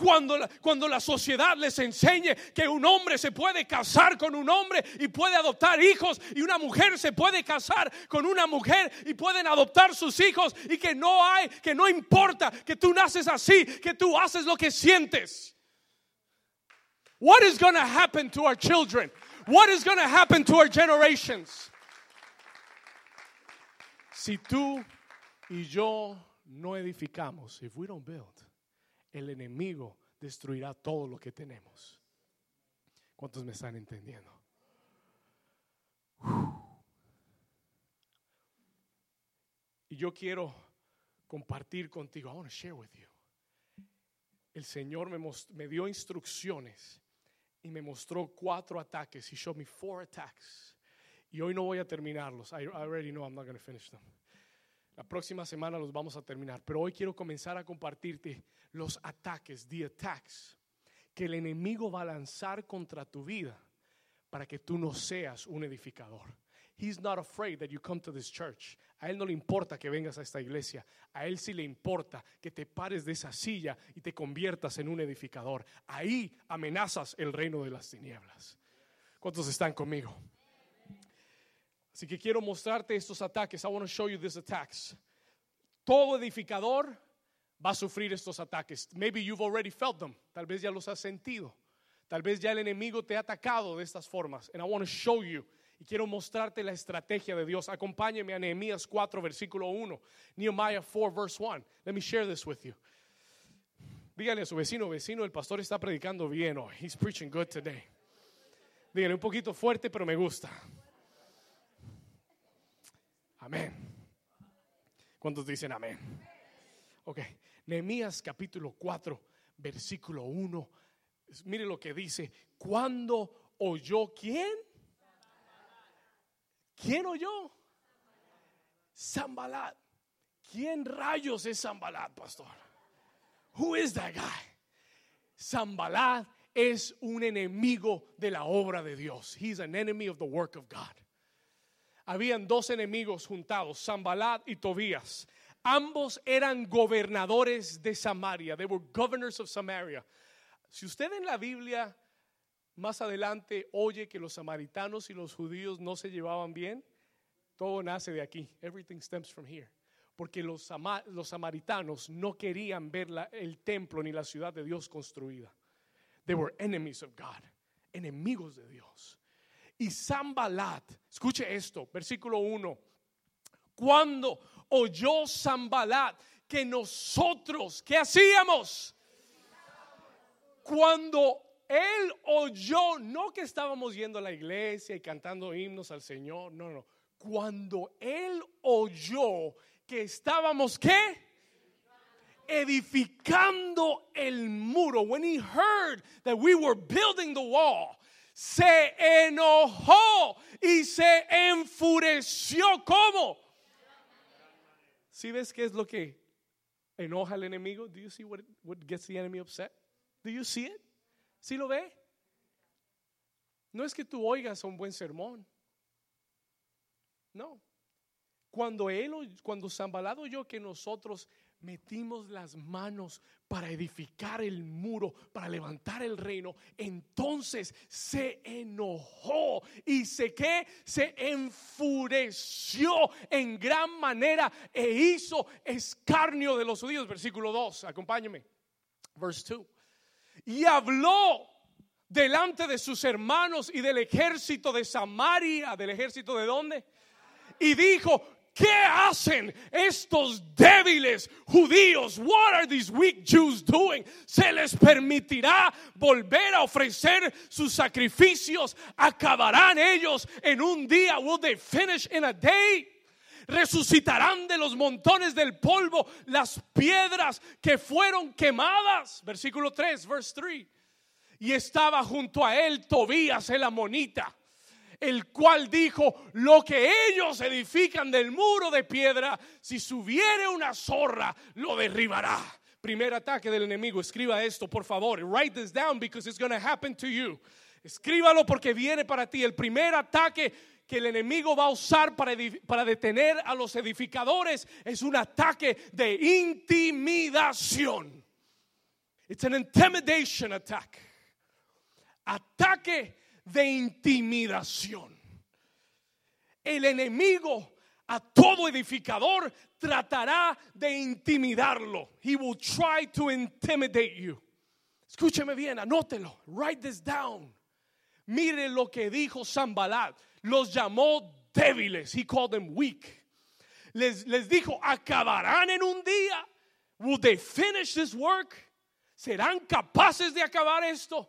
Cuando la, cuando la sociedad les enseñe que un hombre se puede casar con un hombre y puede adoptar hijos y una mujer se puede casar con una mujer y pueden adoptar sus hijos y que no hay, que no importa que tú naces así, que tú haces lo que sientes. What is going to happen to our children? What is going to happen to our generations? Si tú y yo no edificamos, if we don't build, el enemigo destruirá todo lo que tenemos. ¿Cuántos me están entendiendo? Y yo quiero compartir contigo. I want to share with you. El Señor me, dio instrucciones y me mostró cuatro ataques. He showed me four attacks. Y hoy no voy a terminarlos. I, I already know I'm not going to finish them. La próxima semana los vamos a terminar, pero hoy quiero comenzar a compartirte los ataques, the attacks, que el enemigo va a lanzar contra tu vida para que tú no seas un edificador. He's not afraid that you come to this church. A él no le importa que vengas a esta iglesia. A él sí le importa que te pares de esa silla y te conviertas en un edificador. Ahí amenazas el reino de las tinieblas. ¿Cuántos están conmigo? Así que quiero mostrarte estos ataques. I want to show you these attacks. Todo edificador va a sufrir estos ataques. Maybe you've already felt them. Tal vez ya los has sentido. Tal vez ya el enemigo te ha atacado de estas formas. And I want to show you. Y quiero mostrarte la estrategia de Dios. Acompáñeme a Nehemías 4, versículo 1. Nehemiah 4, verse 1. Let me share this with you. Dígale a su vecino, vecino, el pastor está predicando bien hoy. He's preaching good today. Dígale un poquito fuerte, pero me gusta. Amén. ¿Cuántos dicen amén? Ok. Nehemías capítulo 4, versículo 1. Mire lo que dice. Cuando oyó quién? ¿Quién oyó? Zambalat. ¿Quién rayos es Zambalat, pastor? Who is that guy? Zambalat es un enemigo de la obra de Dios. He's an enemy of the work of God. Habían dos enemigos juntados, Zambalat y Tobías. Ambos eran gobernadores de Samaria. They were governors of Samaria. Si usted en la Biblia más adelante oye que los samaritanos y los judíos no se llevaban bien, todo nace de aquí. Everything stems from here. Porque los, samaritanos no querían ver el templo ni la ciudad de Dios construida. They were enemies of God, enemigos de Dios. Y Zambalat, escuche esto, versículo 1. Cuando oyó Zambalat que nosotros, ¿qué hacíamos? Cuando él oyó, no que estábamos yendo a la iglesia y cantando himnos al Señor, no, no. Cuando él oyó que estábamos, ¿qué? Edificando el muro. When he heard that we were building the wall, se enojó y se enfureció. ¿Cómo? ¿Sí ves qué es lo que enoja al enemigo? Do you see what, what gets the enemy upset? Do you see it? ¿Sí lo ve? No es que tú oigas un buen sermón. No. Cuando él, cuando Zambalado oyó que nosotros metimos las manos para edificar el muro, para levantar el reino, entonces se enojó y se que se enfureció en gran manera e hizo escarnio de los judíos. Versículo 2, acompáñeme. Verse 2. Y habló delante de sus hermanos y del ejército de Samaria, del ejército de dónde? Y dijo, ¿Qué hacen estos débiles judíos? What are these weak Jews doing? Se les permitirá volver a ofrecer sus sacrificios. Acabarán ellos en un día. Will they finish in a day? resucitarán de los montones del polvo las piedras que fueron quemadas. Versículo 3, verse 3. Y estaba junto a él Tobías el amonita el cual dijo, lo que ellos edifican del muro de piedra, si subiere una zorra, lo derribará. Primer ataque del enemigo, escriba esto, por favor. Write this down because it's going to happen to you. Escríbalo porque viene para ti. El primer ataque que el enemigo va a usar para, detener a los edificadores es un ataque de intimidación. It's an intimidation attack. Ataque de intimidación. El enemigo a todo edificador tratará de intimidarlo. He will try to intimidate you. Escúcheme bien, anótelo. Write this down. Mire lo que dijo Zambalat. Los llamó débiles. He called them weak. Les, les dijo, acabarán en un día. Will they finish this work? ¿Serán capaces de acabar esto?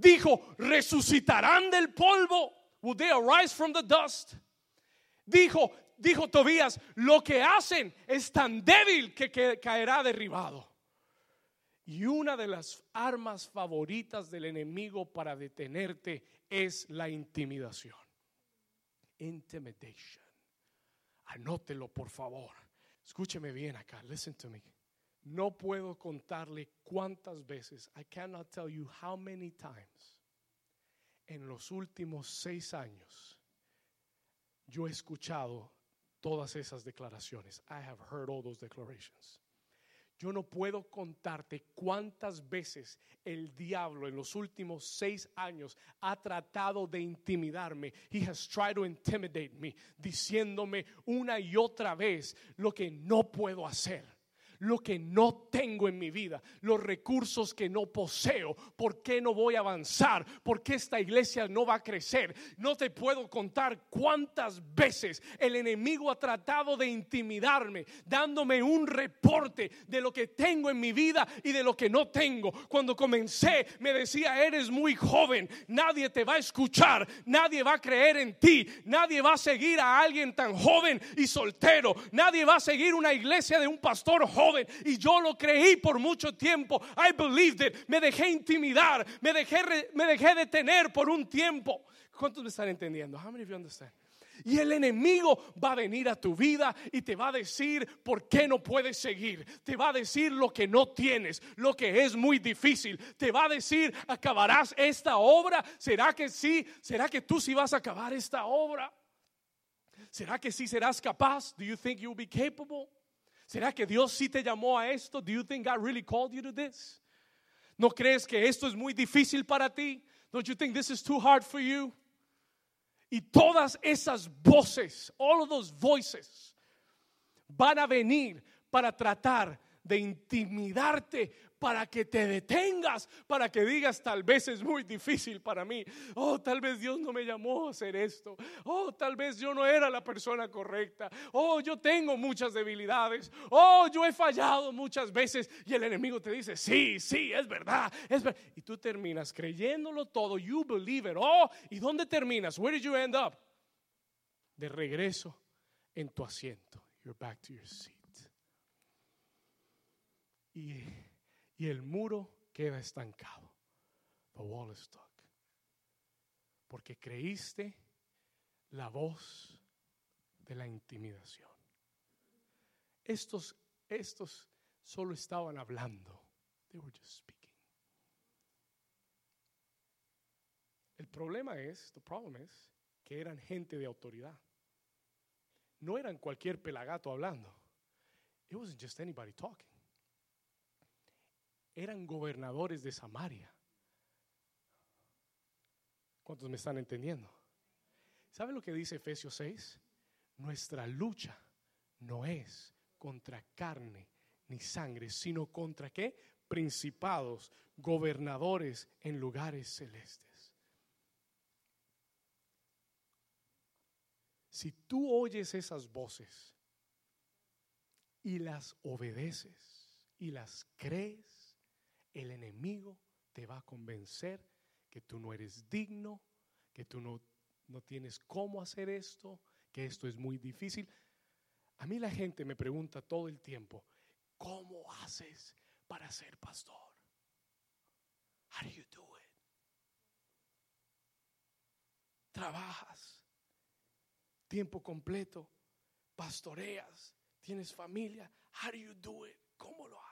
Dijo, resucitarán del polvo. Will they arise from the dust? Dijo, dijo Tobías, lo que hacen es tan débil que, caerá derribado. Y una de las armas favoritas del enemigo para detenerte es la intimidación. Intimidation. Anótelo, por favor. Escúcheme bien acá. Listen to me. No puedo contarle cuántas veces, I cannot tell you how many times, en los últimos seis años, yo he escuchado todas esas declaraciones. I have heard all those declarations. Yo no puedo contarte cuántas veces el diablo en los últimos seis años ha tratado de intimidarme. He has tried to intimidate me, diciéndome una y otra vez lo que no puedo hacer lo que no tengo en mi vida, los recursos que no poseo, por qué no voy a avanzar, por qué esta iglesia no va a crecer. No te puedo contar cuántas veces el enemigo ha tratado de intimidarme, dándome un reporte de lo que tengo en mi vida y de lo que no tengo. Cuando comencé me decía, eres muy joven, nadie te va a escuchar, nadie va a creer en ti, nadie va a seguir a alguien tan joven y soltero, nadie va a seguir una iglesia de un pastor joven y yo lo creí por mucho tiempo. I believed it. Me dejé intimidar, me dejé, me dejé detener por un tiempo. ¿Cuántos me están entendiendo? How many of you understand? Y el enemigo va a venir a tu vida y te va a decir por qué no puedes seguir. Te va a decir lo que no tienes, lo que es muy difícil. Te va a decir, acabarás esta obra. ¿Será que sí? ¿Será que tú sí vas a acabar esta obra? ¿Será que sí serás capaz? Do you think you'll be capable? ¿Será que Dios sí te llamó a esto? Do you think God really called you to this? ¿No crees que esto es muy difícil para ti? Don't you think this is too hard for you? Y todas esas voces, all of those voices, van a venir para tratar de intimidarte, para que te detengas, para que digas, tal vez es muy difícil para mí. Oh, tal vez Dios no me llamó a hacer esto. Oh, tal vez yo no era la persona correcta. Oh, yo tengo muchas debilidades. Oh, yo he fallado muchas veces. Y el enemigo te dice, sí, sí, es verdad. Es. Y tú terminas creyéndolo todo. You believe it. Oh, ¿y dónde terminas? Where did you end up? De regreso en tu asiento. You're back to your seat. Y y el muro queda estancado. The wall is stuck. Porque creíste la voz de la intimidación. Estos, estos solo estaban hablando. They were just speaking. El problema es, the problem is, que eran gente de autoridad. no eran cualquier pelagato hablando. It wasn't just anybody talking. Eran gobernadores de Samaria. ¿Cuántos me están entendiendo? ¿Saben lo que dice Efesios 6? Nuestra lucha no es contra carne ni sangre, sino contra qué? Principados, gobernadores en lugares celestes. Si tú oyes esas voces y las obedeces y las crees, el enemigo te va a convencer que tú no eres digno, que tú no, no tienes cómo hacer esto, que esto es muy difícil. A mí la gente me pregunta todo el tiempo, ¿cómo haces para ser pastor? How do you do it? Trabajas tiempo completo, pastoreas, tienes familia. How do you do it? ¿Cómo lo haces?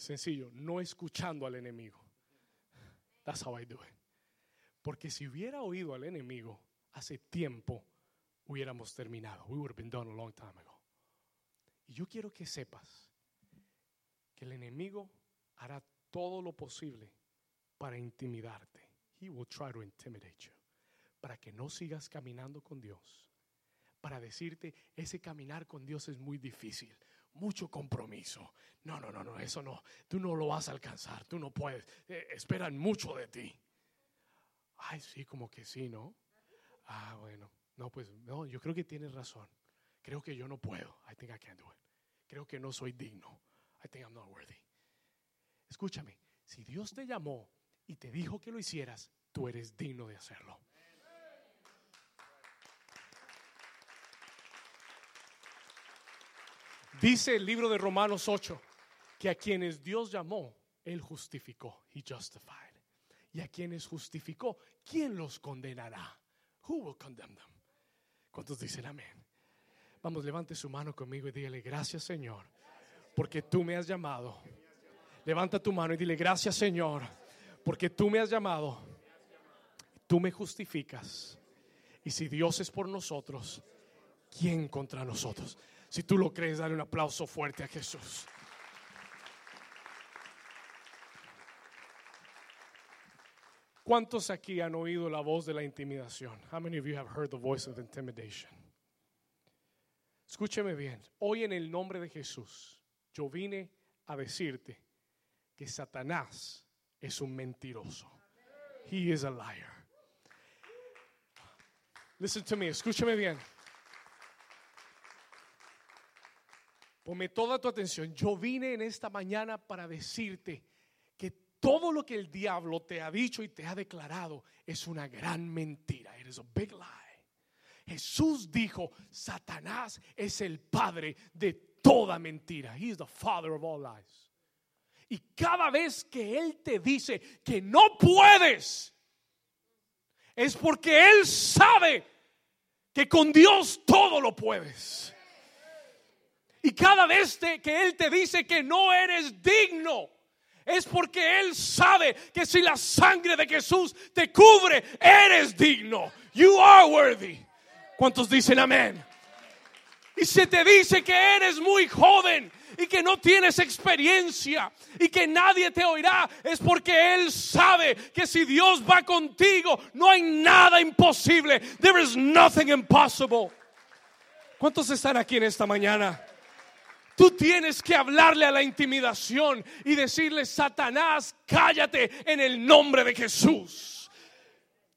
Sencillo, no escuchando al enemigo. That's how I do it. Porque si hubiera oído al enemigo hace tiempo, hubiéramos terminado. We would have been done a long time ago. Y yo quiero que sepas que el enemigo hará todo lo posible para intimidarte. He will try to intimidate you. Para que no sigas caminando con Dios. Para decirte, ese caminar con Dios es muy difícil. Mucho compromiso. No, no, no, no, eso no. Tú no lo vas a alcanzar. Tú no puedes. Eh, esperan mucho de ti. Ay, sí, como que sí, ¿no? Ah, bueno. No, pues no, yo creo que tienes razón. Creo que yo no puedo. I think I can't do it. Creo que no soy digno. I think I'm not worthy. Escúchame, si Dios te llamó y te dijo que lo hicieras, tú eres digno de hacerlo. Dice el libro de Romanos 8 que a quienes Dios llamó, Él justificó. He justified. Y a quienes justificó, ¿quién los condenará? Who will condemn them? ¿Cuántos dicen amén? Vamos, levante su mano conmigo y dígale, gracias Señor, porque tú me has llamado. Levanta tu mano y dile, gracias Señor, porque tú me has llamado. Tú me justificas. Y si Dios es por nosotros, ¿quién contra nosotros? Si tú lo crees, dale un aplauso fuerte a Jesús. ¿Cuántos aquí han oído la voz de la intimidación? How many of you have heard the voice of intimidation? Escúcheme bien. Hoy en el nombre de Jesús, yo vine a decirte que Satanás es un mentiroso. He is a liar. Listen to me, escúchame bien. Ponme toda tu atención. Yo vine en esta mañana para decirte que todo lo que el diablo te ha dicho y te ha declarado es una gran mentira. It is a big lie. Jesús dijo, Satanás es el padre de toda mentira. He is the father of all lies. Y cada vez que él te dice que no puedes, es porque él sabe que con Dios todo lo puedes. Y cada vez que Él te dice que no eres digno, es porque Él sabe que si la sangre de Jesús te cubre, eres digno. You are worthy. ¿Cuántos dicen amén? Y se te dice que eres muy joven y que no tienes experiencia y que nadie te oirá, es porque Él sabe que si Dios va contigo, no hay nada imposible. There is nothing impossible. ¿Cuántos están aquí en esta mañana? Tú tienes que hablarle a la intimidación y decirle, Satanás, cállate en el nombre de Jesús.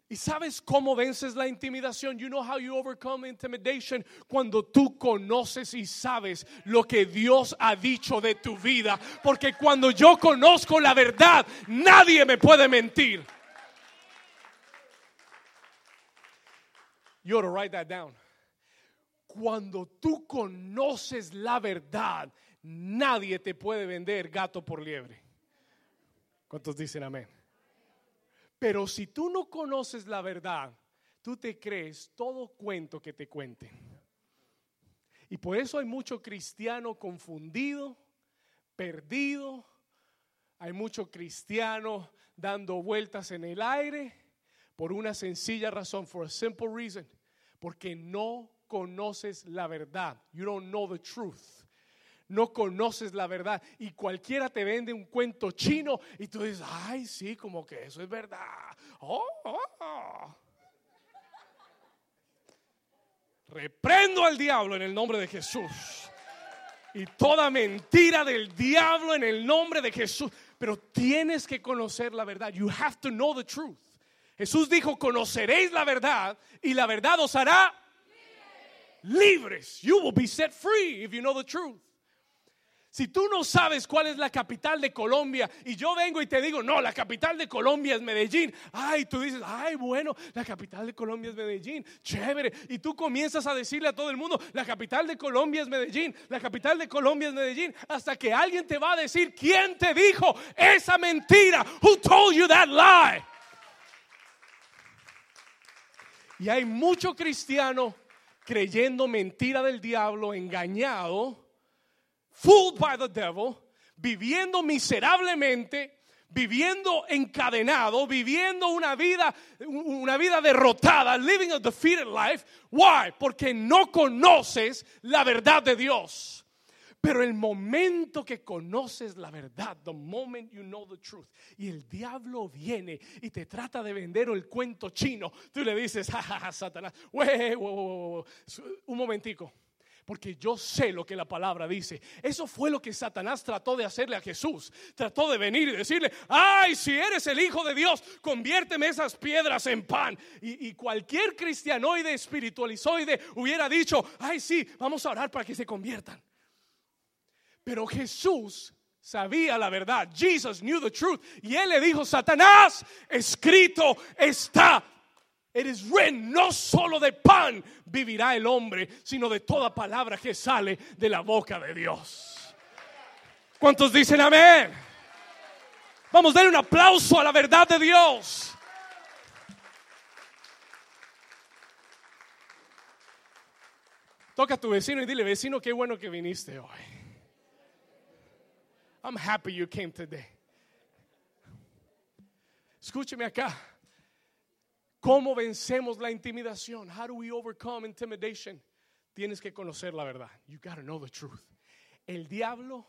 ¿Y sabes cómo vences la intimidación? You know how you overcome intimidation cuando tú conoces y sabes lo que Dios ha dicho de tu vida. Porque cuando yo conozco la verdad, nadie me puede mentir. You ought to write that down. Cuando tú conoces la verdad, nadie te puede vender gato por liebre. ¿Cuántos dicen amén? Pero si tú no conoces la verdad, tú te crees todo cuento que te cuenten. Y por eso hay mucho cristiano confundido, perdido. Hay mucho cristiano dando vueltas en el aire por una sencilla razón, for a simple reason Porque no conoces la verdad. You don't know the truth. No conoces la verdad. Y cualquiera te vende un cuento chino y tú dices, ay, sí, como que eso es verdad. Oh, oh. Reprendo al diablo en el nombre de Jesús. Y toda mentira del diablo en el nombre de Jesús. Pero tienes que conocer la verdad. You have to know the truth. Jesús dijo, conoceréis la verdad y la verdad os hará libres. You will be set free if you know the truth. Si tú no sabes cuál es la capital de Colombia y yo vengo y te digo, no, la capital de Colombia es Medellín. Ay, tú dices, ay, bueno, la capital de Colombia es Medellín. Chévere. Y tú comienzas a decirle a todo el mundo, la capital de Colombia es Medellín. La capital de Colombia es Medellín. Hasta que alguien te va a decir, ¿quién te dijo esa mentira? Who told you that lie? Y hay mucho cristiano creyendo mentira del diablo, engañado fooled by the devil, viviendo miserablemente, viviendo encadenado, viviendo una vida, una vida derrotada, living a defeated life. Why? Porque no conoces la verdad de Dios. Pero el momento que conoces la verdad, the moment you know the truth, y el diablo viene y te trata de vender el cuento chino, tú le dices, jajaja, Satanás, un momentico. Porque yo sé lo que la palabra dice. Eso fue lo que Satanás trató de hacerle a Jesús. Trató de venir y decirle, ay, si eres el Hijo de Dios, conviérteme esas piedras en pan. Y, cualquier cristianoide espiritualizoide hubiera dicho, ay, sí, vamos a orar para que se conviertan. Pero Jesús sabía la verdad. Jesus knew the truth. Y él le dijo, Satanás, escrito está. It is written, no solo de pan vivirá el hombre, sino de toda palabra que sale de la boca de Dios. ¿Cuántos dicen amén? Vamos a dar un aplauso a la verdad de Dios. Toca a tu vecino y dile, vecino, qué bueno que viniste hoy. I'm happy you came today. Escúcheme acá. ¿Cómo vencemos la intimidación? How do we overcome intimidation? Tienes que conocer la verdad. You got to know the truth. El diablo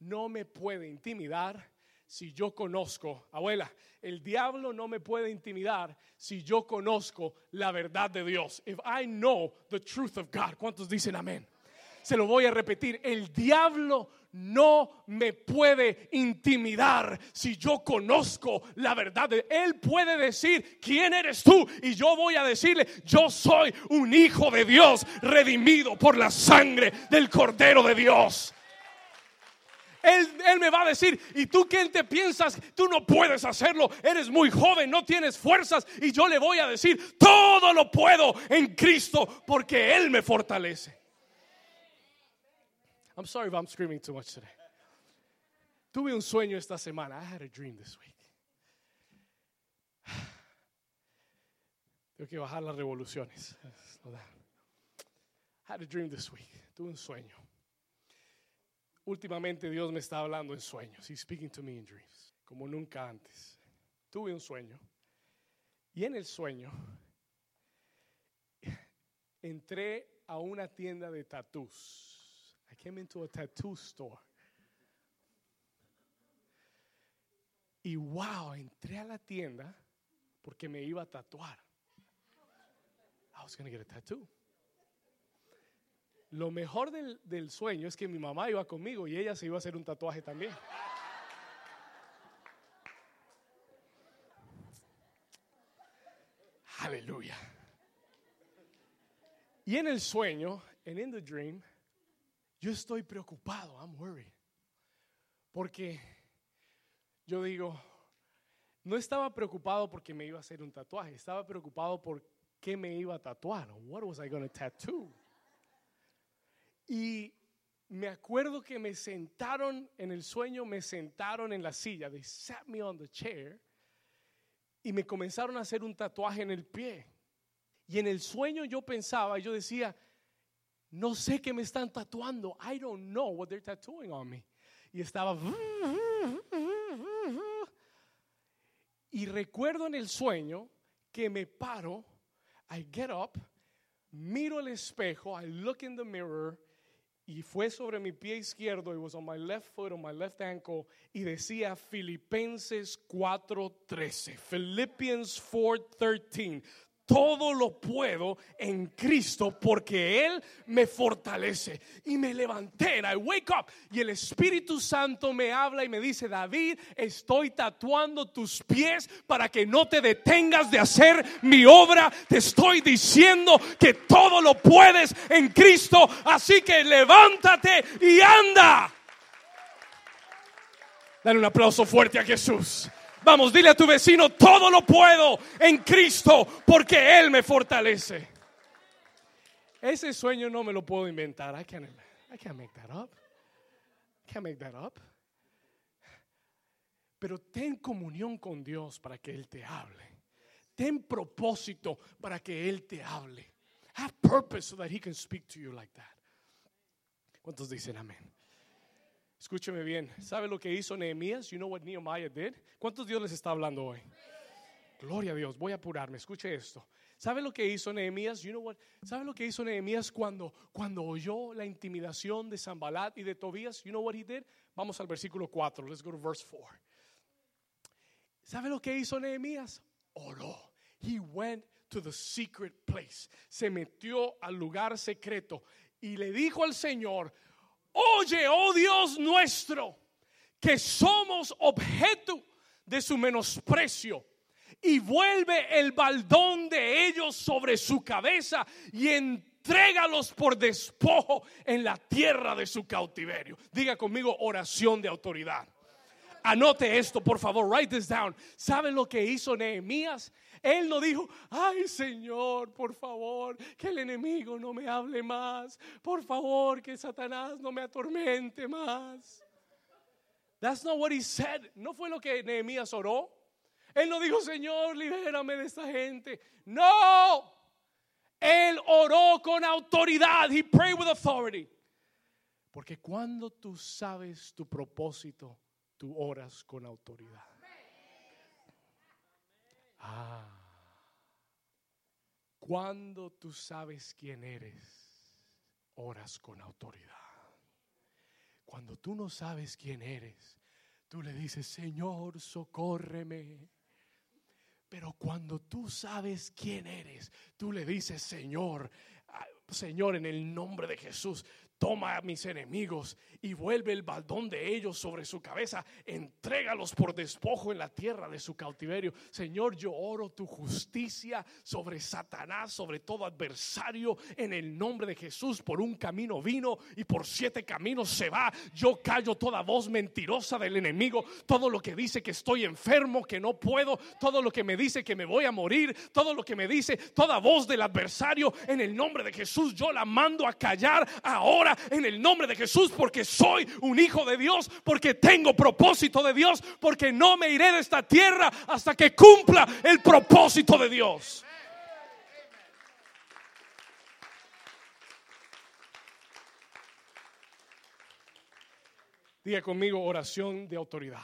no me puede intimidar si yo conozco, abuela, el diablo no me puede intimidar si yo conozco la verdad de Dios. If I know the truth of God. ¿Cuántos dicen amén? Se lo voy a repetir. El diablo no me puede intimidar si yo conozco la verdad. Él puede decir, ¿quién eres tú? Y yo voy a decirle, yo soy un hijo de Dios, redimido por la sangre del Cordero de Dios. Él, él, me va a decir, ¿y tú quién te piensas? Tú no puedes hacerlo, eres muy joven, no tienes fuerzas. Y yo le voy a decir, todo lo puedo en Cristo porque Él me fortalece. I'm sorry if I'm screaming too much today. Tuve un sueño esta semana. I had a dream this week. Tengo que bajar las revoluciones. I had a dream this week. Tuve un sueño. Últimamente Dios me está hablando en sueños. He's speaking to me in dreams. Como nunca antes. Tuve un sueño. Y en el sueño entré a una tienda de tattoos came into a tattoo store. Y wow, entré a la tienda porque me iba a tatuar. I was going to get a tattoo. Lo mejor del, del, sueño es que mi mamá iba conmigo y ella se iba a hacer un tatuaje también. Aleluya. Y en el sueño, and in the dream, yo estoy preocupado, I'm worried. Porque yo digo, no estaba preocupado porque me iba a hacer un tatuaje, estaba preocupado por qué me iba a tatuar. What was I going to tattoo? Y me acuerdo que me sentaron en el sueño, me sentaron en la silla. They sat me on the chair y me comenzaron a hacer un tatuaje en el pie. Y en el sueño yo pensaba, yo decía, no sé qué me están tatuando. I don't know what they're tattooing on me. Y estaba... Y recuerdo en el sueño que me paro, I get up, miro el espejo, I look in the mirror, y fue sobre mi pie izquierdo, it was on my left foot, on my left ankle, y decía Filipenses 4:13, Philippians 4:13. Todo lo puedo en Cristo porque Él me fortalece. Y me levanté, and I wake up. Y el Espíritu Santo me habla y me dice, David, estoy tatuando tus pies para que no te detengas de hacer mi obra. Te estoy diciendo que todo lo puedes en Cristo. Así que levántate y anda. Dale un aplauso fuerte a Jesús. Vamos, dile a tu vecino, todo lo puedo en Cristo porque Él me fortalece. Ese sueño no me lo puedo inventar. I can't, make that up. I can't make that up. Pero ten comunión con Dios para que Él te hable. Ten propósito para que Él te hable. Have purpose so that He can speak to you like that. ¿Cuántos dicen amén? Escúcheme bien. ¿Sabe lo que hizo Nehemías? You know what Nehemiah did? ¿Cuántos Dios les está hablando hoy? Gloria a Dios. Voy a apurarme. Escuche esto. ¿Sabe lo que hizo Nehemías? You know? ¿Sabe lo que hizo Nehemías cuando, cuando oyó la intimidación de Zambalat y de Tobías? You know what he did? Vamos al versículo 4. Let's go to verse 4. ¿Sabe lo que hizo Nehemías? Oró. He went to the secret place. Se metió al lugar secreto y le dijo al Señor, Oye, oh Dios nuestro, que somos objeto de su menosprecio. Y vuelve el baldón de ellos sobre su cabeza y entrégalos por despojo en la tierra de su cautiverio. Diga conmigo oración de autoridad. Anote esto, por favor, write this down. ¿Saben lo que hizo Nehemías? Él no dijo, ay Señor, por favor, que el enemigo no me hable más. Por favor, que Satanás no me atormente más. That's not what he said. No fue lo que Nehemías oró. Él no dijo, Señor, libérame de esta gente. No. Él oró con autoridad. He prayed with authority. Porque cuando tú sabes tu propósito, tú oras con autoridad. Ah. Cuando tú sabes quién eres, oras con autoridad. Cuando tú no sabes quién eres, tú le dices, Señor, socórreme. Pero cuando tú sabes quién eres, tú le dices, Señor, ah, Señor, en el nombre de Jesús, toma a mis enemigos y vuelve el baldón de ellos sobre su cabeza, entrégalos por despojo en la tierra de su cautiverio. Señor, yo oro tu justicia sobre Satanás, sobre todo adversario, en el nombre de Jesús. Por un camino vino y por siete caminos se va. Yo callo toda voz mentirosa del enemigo, todo lo que dice que estoy enfermo, que no puedo, todo lo que me dice que me voy a morir, todo lo que me dice, toda voz del adversario, en el nombre de Jesús, yo la mando a callar ahora en el nombre de Jesús porque soy un hijo de Dios, porque tengo propósito de Dios, porque no me iré de esta tierra hasta que cumpla el propósito de Dios. Diga conmigo oración de autoridad.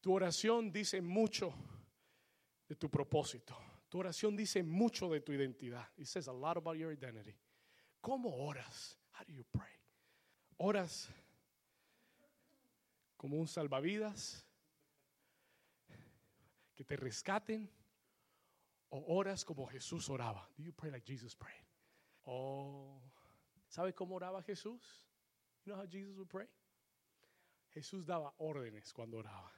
Tu oración dice mucho de tu propósito. Tu oración dice mucho de tu identidad. It says a lot about your identity. ¿Cómo oras? How do you pray? ¿Oras como un salvavidas? ¿Que te rescaten? ¿O oras como Jesús oraba? Do you pray like Jesus prayed? Oh, ¿sabe cómo oraba Jesús? You know how Jesus would pray? Jesús daba órdenes cuando oraba.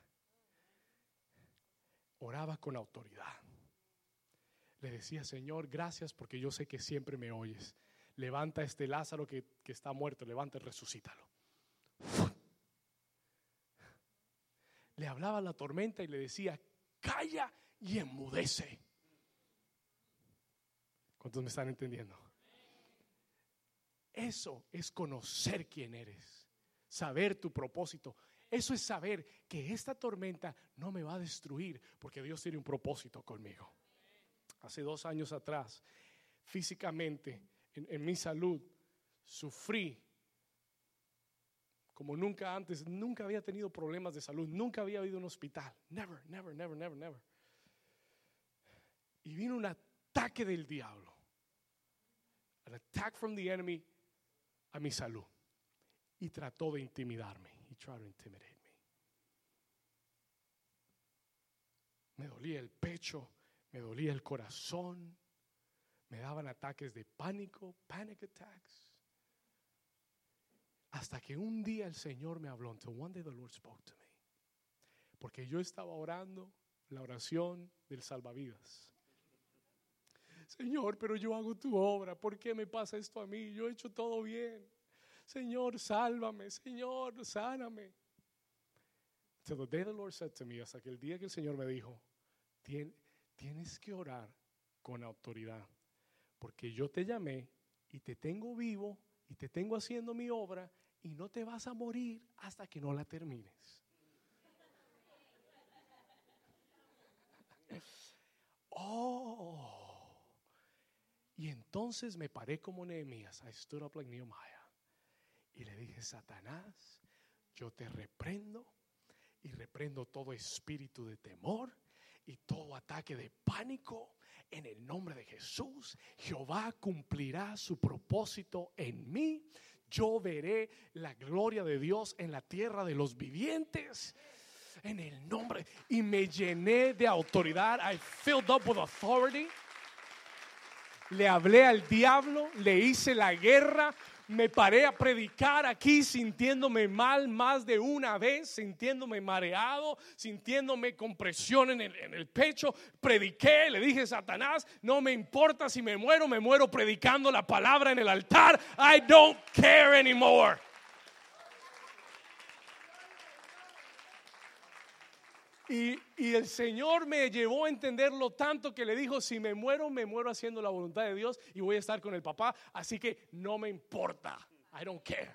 Oraba con autoridad. Le decía, Señor, gracias porque yo sé que siempre me oyes levanta este Lázaro que, está muerto, levanta y resucítalo. Le hablaba a la tormenta y le decía, calla y enmudece. ¿Cuántos me están entendiendo? Eso es conocer quién eres, saber tu propósito. Eso es saber que esta tormenta no me va a destruir porque Dios tiene un propósito conmigo. Hace dos años atrás, físicamente, en, mi salud, sufrí como nunca antes, nunca había tenido problemas de salud, nunca había ido a un hospital, never, never, never, never, never. Y vino una ataque del diablo. An attack from the enemy a mi salud. Y trató de intimidarme. He tried to intimidate me. Me dolía el pecho, me dolía el corazón, me daban ataques de pánico, panic attacks. Hasta que un día el Señor me habló. Until one day the Lord spoke to me. Porque yo estaba orando la oración del salvavidas. Señor, pero yo hago tu obra. ¿Por qué me pasa esto a mí? Yo he hecho todo bien. Señor, sálvame. Señor, sáname. So the day the Lord said to me, hasta que el día que el Señor me dijo, tienes que orar con autoridad, porque yo te llamé y te tengo vivo y te tengo haciendo mi obra y no te vas a morir hasta que no la termines. Oh. Y entonces me paré como Nehemías. I stood up like Nehemiah. Y le dije, Satanás, yo te reprendo y reprendo todo espíritu de temor y todo ataque de pánico. En el nombre de Jesús, Jehová cumplirá su propósito en mí. Yo veré la gloria de Dios en la tierra de los vivientes en el nombre. Y me llené de autoridad. I filled up with authority. Le hablé al diablo, le hice la guerra, me paré a predicar aquí sintiéndome mal más de una vez, sintiéndome mareado, sintiéndome con presión en el, en el, pecho. Prediqué, le dije, Satanás, no me importa si me muero, me muero predicando la palabra en el altar. I don't care anymore. Y, el Señor me llevó a entenderlo tanto que le dijo, si me muero, me muero haciendo la voluntad de Dios y voy a estar con el papá, así que no me importa. I don't care.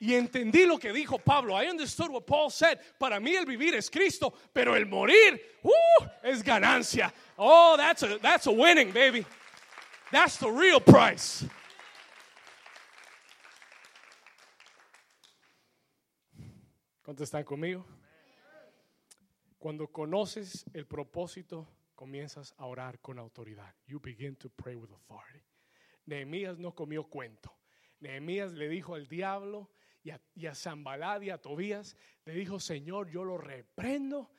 Y entendí lo que dijo Pablo. I understood what Paul said. Para mí el vivir es Cristo, pero el morir uh, es ganancia. Oh, that's a, that's a winning, baby. That's the real price. ¿Cuántos están conmigo? Cuando conoces el propósito, comienzas a orar con autoridad. You begin to pray with authority. Nehemías no comió cuento. Nehemías le dijo al diablo y a, y a Zambalad y a Tobías, le dijo, Señor, yo lo reprendo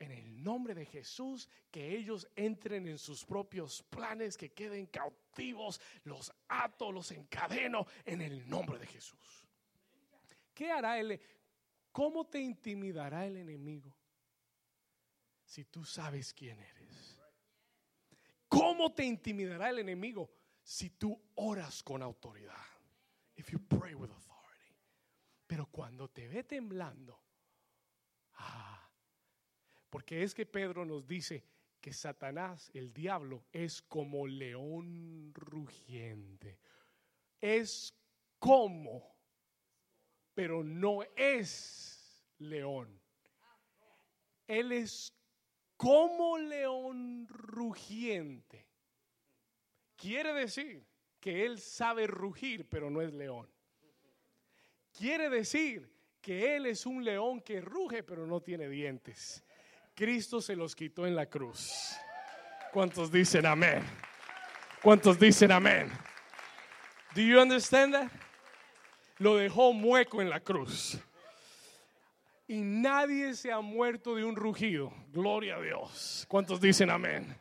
en el nombre de Jesús, que ellos entren en sus propios planes, que queden cautivos, los ato, los encadeno en el nombre de Jesús. ¿Qué hará él? ¿Cómo te intimidará el enemigo? Si tú sabes quién eres? ¿Cómo te intimidará el enemigo si tú oras con autoridad? If you pray with authority. Pero cuando te ve temblando, ah, porque es que Pedro nos dice que Satanás, el diablo, es como león rugiente. Es como, pero no es león. Él es como león rugiente. Quiere decir que él sabe rugir, pero no es león. Quiere decir que él es un león que ruge, pero no tiene dientes. Cristo se los quitó en la cruz. ¿Cuántos dicen amén? ¿Cuántos dicen amén? Do you understand that? Lo dejó mueco en la cruz y nadie se ha muerto de un rugido. Gloria a Dios. ¿Cuántos dicen amén?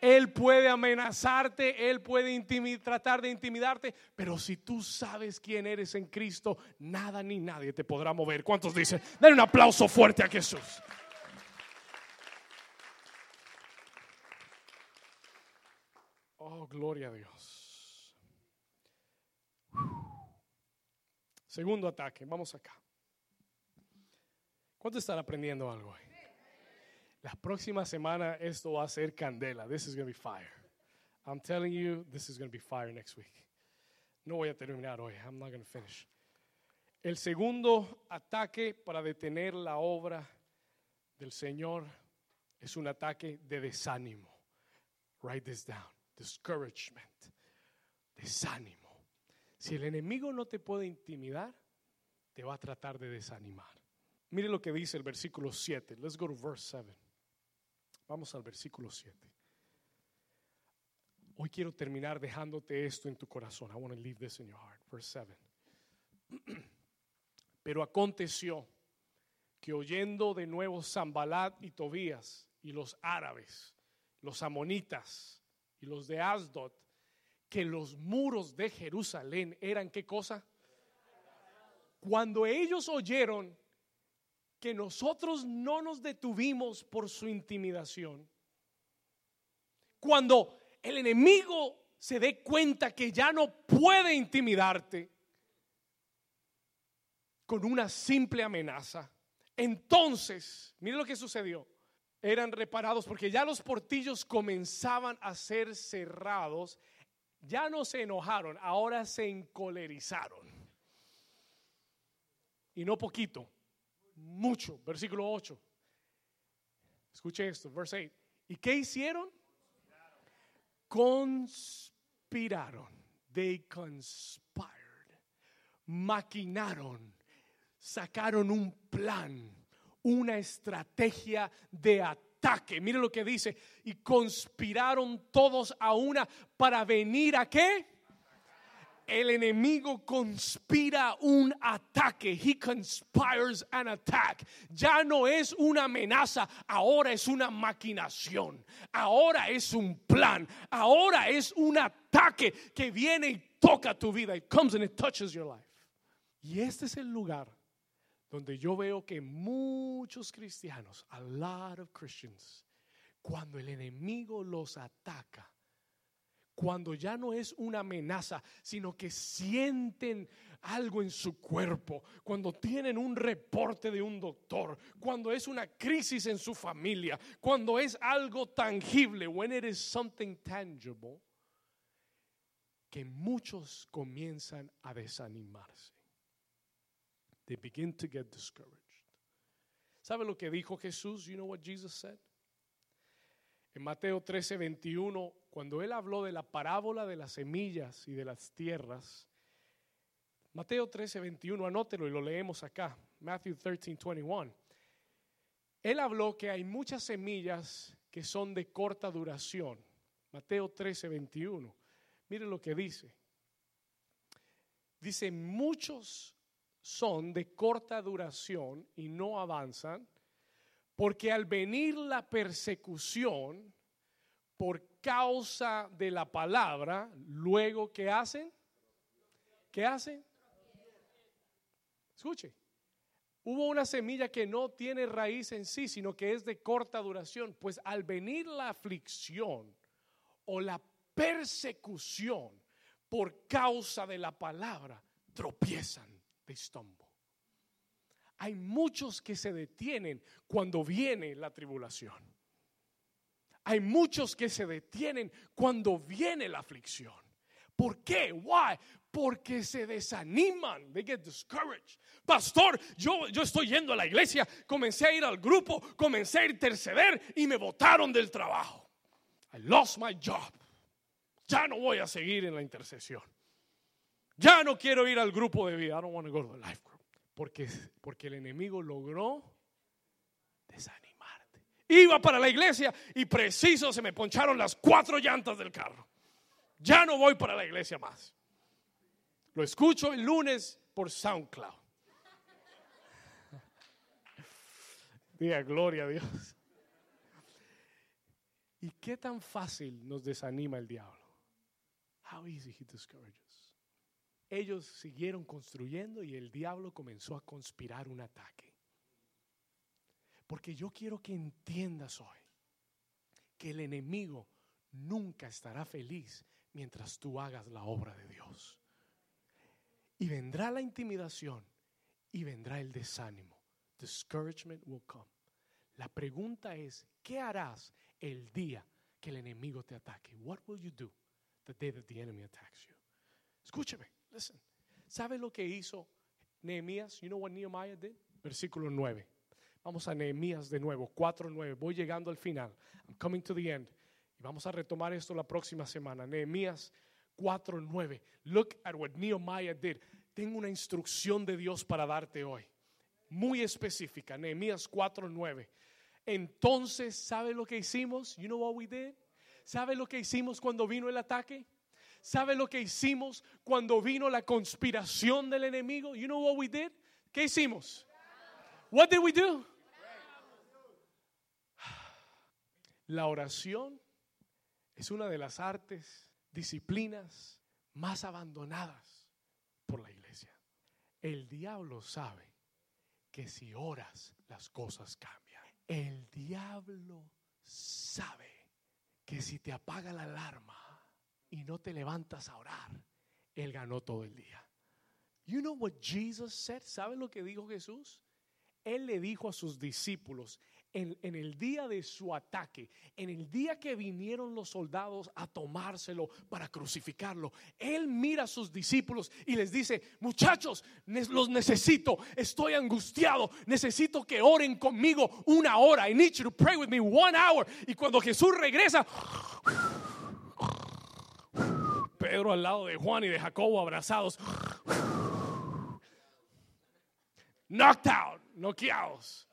Él puede amenazarte, Él puede tratar de intimidarte, pero si tú sabes quién eres en Cristo, nada ni nadie te podrá mover. ¿Cuántos dicen? Dale un aplauso fuerte a Jesús. Oh, gloria a Dios. Segundo ataque, vamos acá. ¿Cuántos están aprendiendo algo hoy? La próxima semana esto va a ser candela. This is going to be fire. I'm telling you, this is going to be fire next week. No voy a terminar hoy. I'm not going to finish. El segundo ataque para detener la obra del Señor es un ataque de desánimo. Write this down. Discouragement. Desánimo. Si el enemigo no te puede intimidar, te va a tratar de desanimar. Mire lo que dice el versículo 7. Let's go to verse 7. Vamos al versículo 7. Hoy quiero terminar dejándote esto en tu corazón. I want to leave this in your heart. Verse 7. Pero aconteció que oyendo de nuevo Zambalat y Tobías y los árabes, los amonitas y los de Asdod, que los muros de Jerusalén eran qué cosa? Cuando ellos oyeron que nosotros no nos detuvimos por su intimidación, cuando el enemigo se dé cuenta que ya no puede intimidarte con una simple amenaza, entonces, mire lo que sucedió. Eran reparados porque ya los portillos comenzaban a ser cerrados. Ya no se enojaron, ahora se encolerizaron. Y no poquito, mucho. Versículo 8. Escuche esto, verse 8. ¿Y qué hicieron? Conspiraron. They conspired. Maquinaron. Sacaron un plan, una estrategia de ataque. Mire lo que dice. Y conspiraron todos a una para venir a qué? El enemigo conspira un ataque. He conspires an attack. Ya no es una amenaza, ahora es una maquinación. Ahora es un plan. Ahora es un ataque que viene y toca tu vida. It comes and it touches your life. Y este es el lugar donde yo veo que muchos cristianos, a lot of Christians, cuando el enemigo los ataca, cuando ya no es una amenaza, sino que sienten algo en su cuerpo, cuando tienen un reporte de un doctor, cuando es una crisis en su familia, cuando es algo tangible, when it is something tangible, que muchos comienzan a desanimarse. They begin to get discouraged. ¿Sabe lo que dijo Jesús? You know what Jesus said? En Mateo 13, 21, cuando él habló de la parábola de las semillas y de las tierras, Mateo 13, 21, anótelo y lo leemos acá, Matthew 13, 21. Él habló que hay muchas semillas que son de corta duración. Mateo 13, 21. Mire lo que dice. Dice, muchos son de corta duración y no avanzan porque al venir la persecución por causa de la palabra, luego ¿qué hacen? ¿Qué hacen? Escuche, hubo una semilla que no tiene raíz en sí, sino que es de corta duración. Pues al venir la aflicción o la persecución por causa de la palabra, tropiezan, de stumble hay muchos que se detienen cuando viene la tribulación. Hay muchos que se detienen cuando viene la aflicción. ¿Por qué? Why? Porque se desaniman. They get discouraged. Pastor, yo, yo estoy yendo a la iglesia, comencé a ir al grupo, comencé a interceder y me botaron del trabajo. I lost my job. Ya no voy a seguir en la intercesión. Ya no quiero ir al grupo de vida. I don't want to go to the life. Porque, porque el enemigo logró desanimarte. Iba para la iglesia y preciso se me poncharon las cuatro llantas del carro. Ya no voy para la iglesia más. Lo escucho el lunes por SoundCloud. Diga gloria a Dios. ¿Y qué tan fácil nos desanima el diablo? How easy he discourages ellos siguieron construyendo y el diablo comenzó a conspirar un ataque. Porque yo quiero que entiendas hoy que el enemigo nunca estará feliz mientras tú hagas la obra de Dios. Y vendrá la intimidación y vendrá el desánimo. Discouragement will come. La pregunta es, ¿qué harás el día que el enemigo te ataque? What will you do the day that the enemy attacks you? Escúcheme. Listen. ¿Sabe lo que hizo Nehemías? You know what Nehemiah did? Versículo 9. Vamos a Nehemías de nuevo, 4.9. Voy llegando al final. I'm coming to the end. Y vamos a retomar esto la próxima semana. Nehemías 4.9. Look at what Nehemiah did. Tengo una instrucción de Dios para darte hoy. Muy específica. Nehemías 4.9. Entonces, ¿sabe lo que hicimos? You know what we did? ¿Sabe lo que hicimos cuando vino el ataque? ¿Sabe lo que hicimos cuando vino la conspiración del enemigo? You know what we did? ¿Qué hicimos? What did we do? La oración es una de las artes, disciplinas más abandonadas por la iglesia. El diablo sabe que si oras las cosas cambian. El diablo sabe que si te apaga la alarma y no te levantas a orar, él ganó todo el día. You know what Jesus said? ¿Sabe lo que dijo Jesús? Él le dijo a sus discípulos, en, el día de su ataque, en el día que vinieron los soldados a tomárselo para crucificarlo, él mira a sus discípulos y les dice, muchachos, los necesito, estoy angustiado, necesito que oren conmigo una hora. I need you to pray with me one hour. Y cuando Jesús regresa, Pedro al lado de Juan y de Jacobo abrazados, knocked out, noqueados.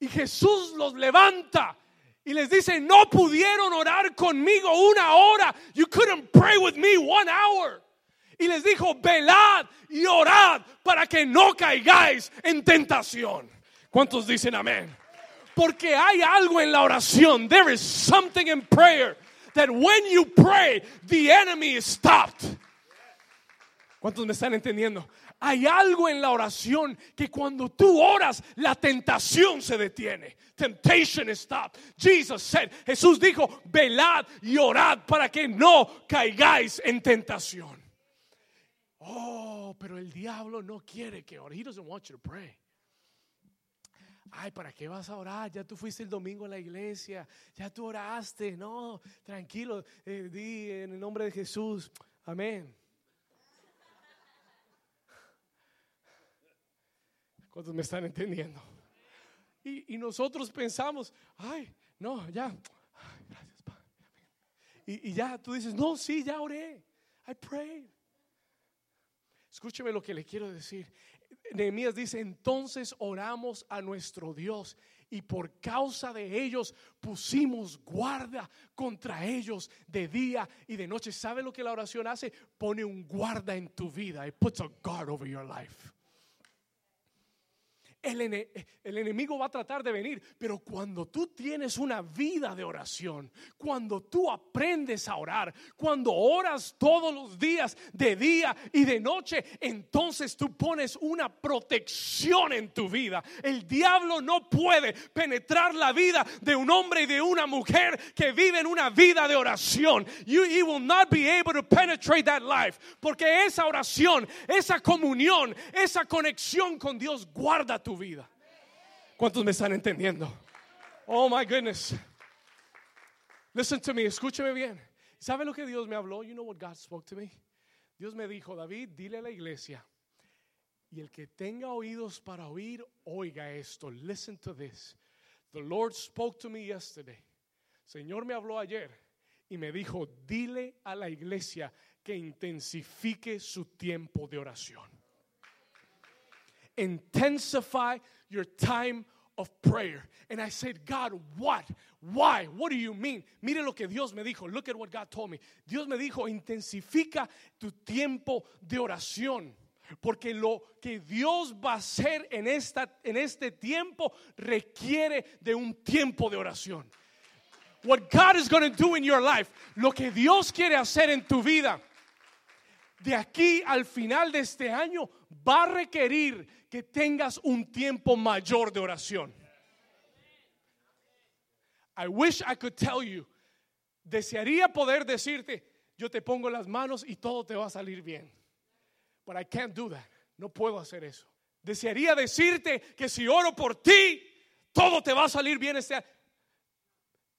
Y Jesús los levanta y les dice, no pudieron orar conmigo una hora. You couldn't pray with me one hour. Y les dijo, velad y orad para que no caigáis en tentación. ¿Cuántos dicen amén? Porque hay algo en la oración. There is something in prayer that when you pray, the enemy is stopped. ¿Cuántos me están entendiendo? Hay algo en la oración que cuando tú oras, la tentación se detiene. Temptation is stopped. Jesus said, Jesús dijo, velad y orad para que no caigáis en tentación. Oh, pero el diablo no quiere que ore. He doesn't want you to pray. Ay, ¿para qué vas a orar? Ya tú fuiste el domingo a la iglesia, ya tú oraste. No, tranquilo, eh, di en el nombre de Jesús. Amén. ¿Cuántos me están entendiendo? Y, nosotros pensamos, ay, no, ya, gracias, Padre. Y, y, ya tú dices, no, sí, ya oré. I prayed. Escúcheme lo que le quiero decir. Nehemías dice, entonces oramos a nuestro Dios y por causa de ellos pusimos guarda contra ellos de día y de noche. ¿Sabe lo que la oración hace? Pone un guarda en tu vida. It puts a guard over your life el, enemigo va a tratar de venir, pero cuando tú tienes una vida de oración, cuando tú aprendes a orar, cuando oras todos los días, de día y de noche, entonces tú pones una protección en tu vida. El diablo no puede penetrar la vida de un hombre y de una mujer que viven una vida de oración. You, he will not be able to penetrate that life, porque esa oración, esa comunión, esa conexión con Dios guarda tu vida. ¿Cuántos me están entendiendo? Oh my goodness. Listen to me, escúcheme bien. ¿Sabe lo que Dios me habló? You know what God spoke to me? Dios me dijo, David, dile a la iglesia, y el que tenga oídos para oír, oiga esto. Listen to this. The Lord spoke to me yesterday. Señor me habló ayer y me dijo, dile a la iglesia que intensifique su tiempo de oración. Intensify your time of prayer. And I said, God, what? Why? What do you mean? Mire lo que Dios me dijo. Look at what God told me. Dios me dijo, intensifica tu tiempo de oración. Porque lo que Dios va a hacer en, esta, en este tiempo requiere de un tiempo de oración. What God is going to do in your life, lo que Dios quiere hacer en tu vida, de aquí al final de este año va a requerir que tengas un tiempo mayor de oración. I wish I could tell you, desearía poder decirte, yo te pongo las manos y todo te va a salir bien. But I can't do that. No puedo hacer eso. Desearía decirte que si oro por ti, todo te va a salir bien este año.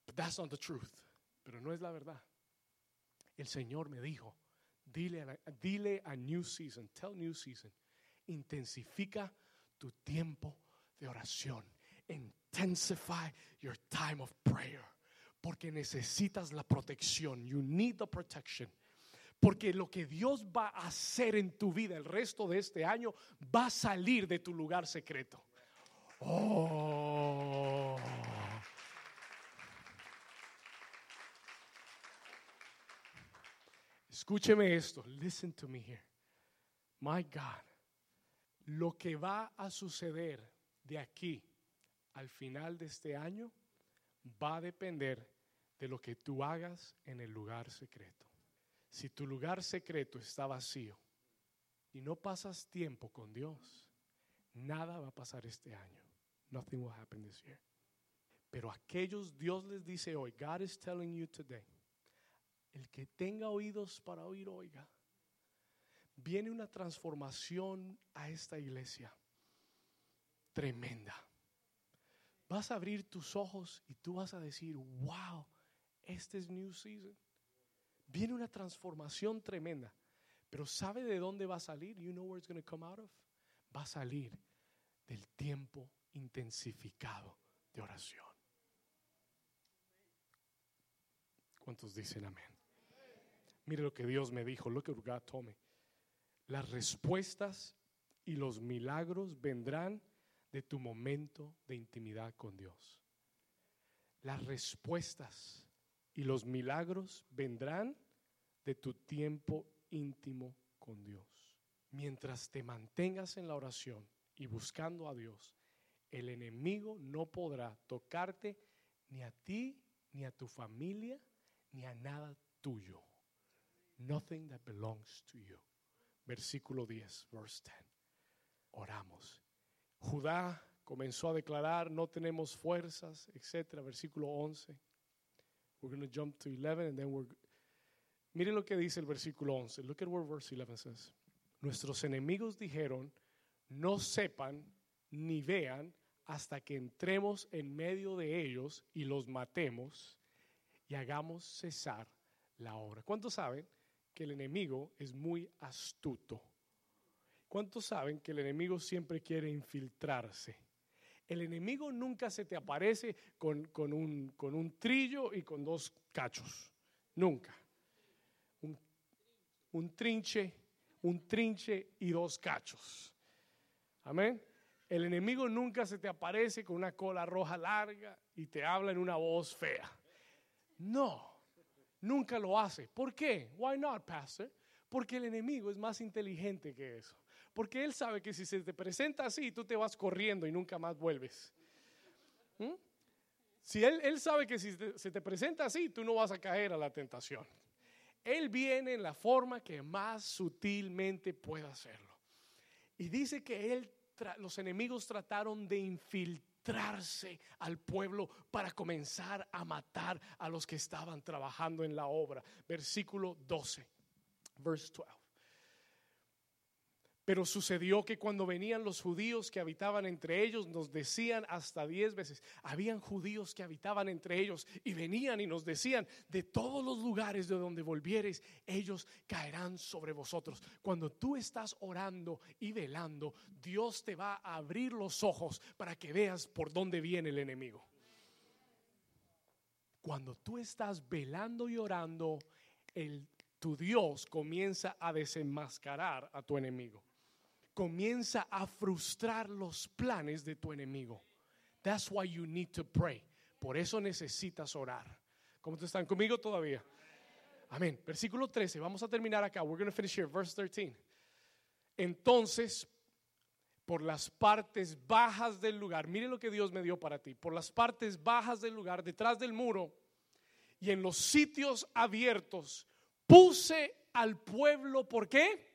But that's not the truth. Pero no es la verdad. El Señor me dijo, dile a, dile a New Season, tell New Season, intensifica tu tiempo de oración. Intensify your time of prayer. Porque necesitas la protección. You need the protection. Porque lo que Dios va a hacer en tu vida el resto de este año va a salir de tu lugar secreto. Oh. Escúcheme esto. Listen to me here. My God. Lo que va a suceder de aquí al final de este año va a depender de lo que tú hagas en el lugar secreto. Si tu lugar secreto está vacío y no pasas tiempo con Dios, nada va a pasar este año. Nothing will happen this year. Pero aquellos Dios les dice hoy, God is telling you today, el que tenga oídos para oír, oiga. Viene una transformación a esta iglesia tremenda. Vas a abrir tus ojos y tú vas a decir, wow, este es New Season. Viene una transformación tremenda. Pero ¿sabe de dónde va a salir? You know where it's going to come out of? Va a salir del tiempo intensificado de oración. ¿Cuántos dicen amén? Mire lo que Dios me dijo. Look at God told me. Las respuestas y los milagros vendrán de tu momento de intimidad con Dios. Las respuestas y los milagros vendrán de tu tiempo íntimo con Dios. Mientras te mantengas en la oración y buscando a Dios, el enemigo no podrá tocarte ni a ti, ni a tu familia, ni a nada tuyo. Nothing that belongs to you. Versículo 10, verse 10. Oramos. Judá comenzó a declarar, no tenemos fuerzas, etcétera. Versículo 11. We're going to jump to 11 and then we're Mire lo que dice el versículo 11. Look at what verse 11 says. Nuestros enemigos dijeron, no sepan ni vean hasta que entremos en medio de ellos y los matemos y hagamos cesar la obra. ¿Cuántos saben que el enemigo es muy astuto? ¿Cuántos saben que el enemigo siempre quiere infiltrarse? El enemigo nunca se te aparece con, un, con un trillo y con dos cachos. Nunca un trinche, un trinche y dos cachos. Amén. El enemigo nunca se te aparece con una cola roja larga y te habla en una voz fea. No, nunca lo hace. ¿Por qué? Why not, pastor? Porque el enemigo es más inteligente que eso. Porque él sabe que si se te presenta así, tú te vas corriendo y nunca más vuelves. ¿Mm? Si él, él, sabe que si se te presenta así, tú no vas a caer a la tentación. Él viene en la forma que más sutilmente pueda hacerlo. Y dice que él, los enemigos trataron de infiltrarse al pueblo para comenzar a matar a los que estaban trabajando en la obra. Versículo 12, verse 12. Pero sucedió que cuando venían los judíos que habitaban entre ellos, nos decían hasta diez veces, habían judíos que habitaban entre ellos y venían y nos decían, de todos los lugares de donde volvieres, ellos caerán sobre vosotros. Cuando tú estás orando y velando, Dios te va a abrir los ojos para que veas por dónde viene el enemigo. Cuando tú estás velando y orando, el, tu Dios comienza a desenmascarar a tu enemigo comienza a frustrar los planes de tu enemigo. That's why you need to pray. Por eso necesitas orar. ¿Cómo te están conmigo todavía? Amén. Versículo 13. Vamos a terminar acá. We're going to finish here. Verse 13. Entonces, por las partes bajas del lugar, mire lo que Dios me dio para ti. Por las partes bajas del lugar, detrás del muro y en los sitios abiertos, puse al pueblo. ¿Por qué?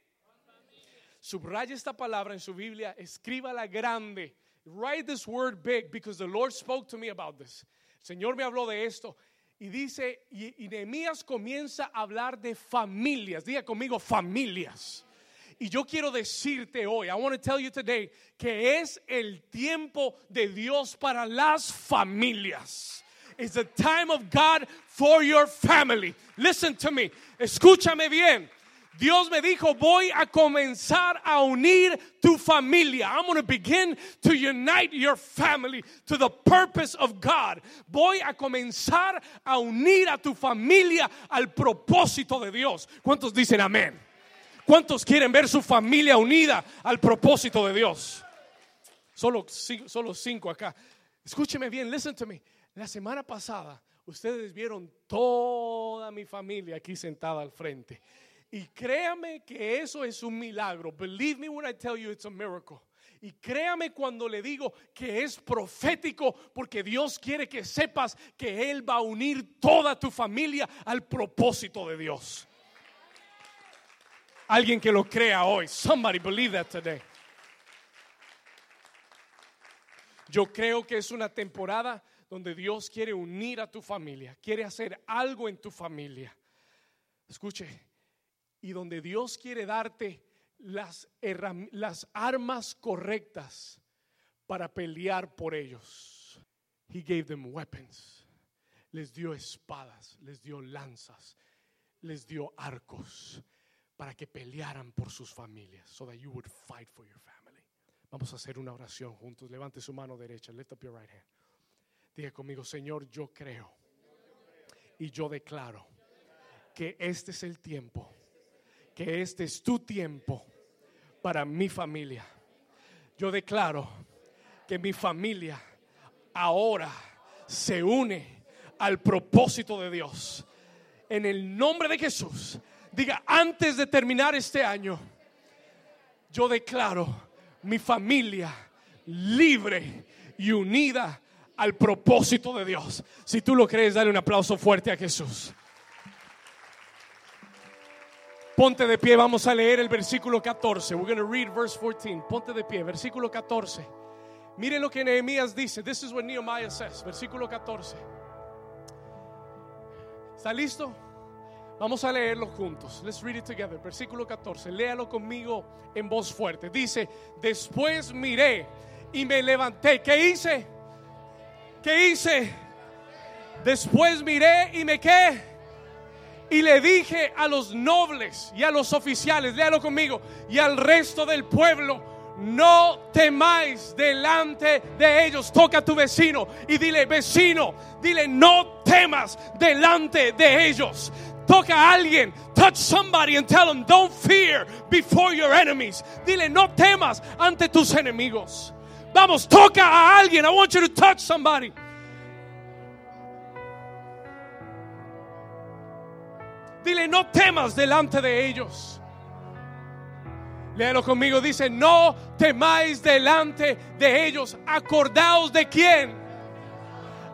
Subraya esta palabra en su Biblia, escríbala grande. Write this word big because the Lord spoke to me about this. Señor me habló de esto. Y dice, y, y Nehemías comienza a hablar de familias. Diga conmigo, familias. Y yo quiero decirte hoy, I want to tell you today, que es el tiempo de Dios para las familias. It's the time of God for your family. Listen to me. Escúchame bien. Dios me dijo, voy a comenzar a unir tu familia. I'm going to begin to unite your family to the purpose of God. Voy a comenzar a unir a tu familia al propósito de Dios. ¿Cuántos dicen amén? ¿Cuántos quieren ver su familia unida al propósito de Dios? Solo, solo cinco acá. Escúcheme bien, listen to me. La semana pasada ustedes vieron toda mi familia aquí sentada al frente Y créame que eso es un milagro. Believe me when I tell you it's a miracle. Y créame cuando le digo que es profético porque Dios quiere que sepas que Él va a unir toda tu familia al propósito de Dios. Alguien que lo crea hoy. Somebody believe that today. Yo creo que es una temporada donde Dios quiere unir a tu familia, quiere hacer algo en tu familia. Escuche, y donde Dios quiere darte las, las armas correctas para pelear por ellos. He gave them weapons. Les dio espadas, les dio lanzas, les dio arcos para que pelearan por sus familias, so that you would fight for your family. Vamos a hacer una oración juntos. Levante su mano derecha. Lift up your right hand. Diga conmigo, Señor, yo creo y yo declaro que este es el tiempo, que este es tu tiempo para mi familia. Yo declaro que mi familia ahora se une al propósito de Dios. En el nombre de Jesús, diga, antes de terminar este año, yo declaro mi familia libre y unida al propósito de Dios. Si tú lo crees, dale un aplauso fuerte a Jesús. Ponte de pie, vamos a leer el versículo 14. We're going to read verse 14. Ponte de pie, versículo 14. Mire lo que Nehemías dice. This is what Nehemiah says. Versículo 14. ¿Está listo? Vamos a leerlo juntos. Let's read it together. Versículo 14. Léalo conmigo en voz fuerte. Dice, después miré y me levanté. ¿Qué hice? ¿Qué hice? Después miré y me qué y le dije a los nobles y a los oficiales, léalo conmigo, y al resto del pueblo, no temáis delante de ellos. Toca a tu vecino y dile, vecino, dile, no temas delante de ellos. Toca a alguien, touch somebody and tell them, don't fear before your enemies. Dile, no temas ante tus enemigos. Vamos, toca a alguien. I want you to touch somebody. Dile, no temas delante de ellos. Léalo conmigo, dice, no temáis delante de ellos. Acordaos de quién.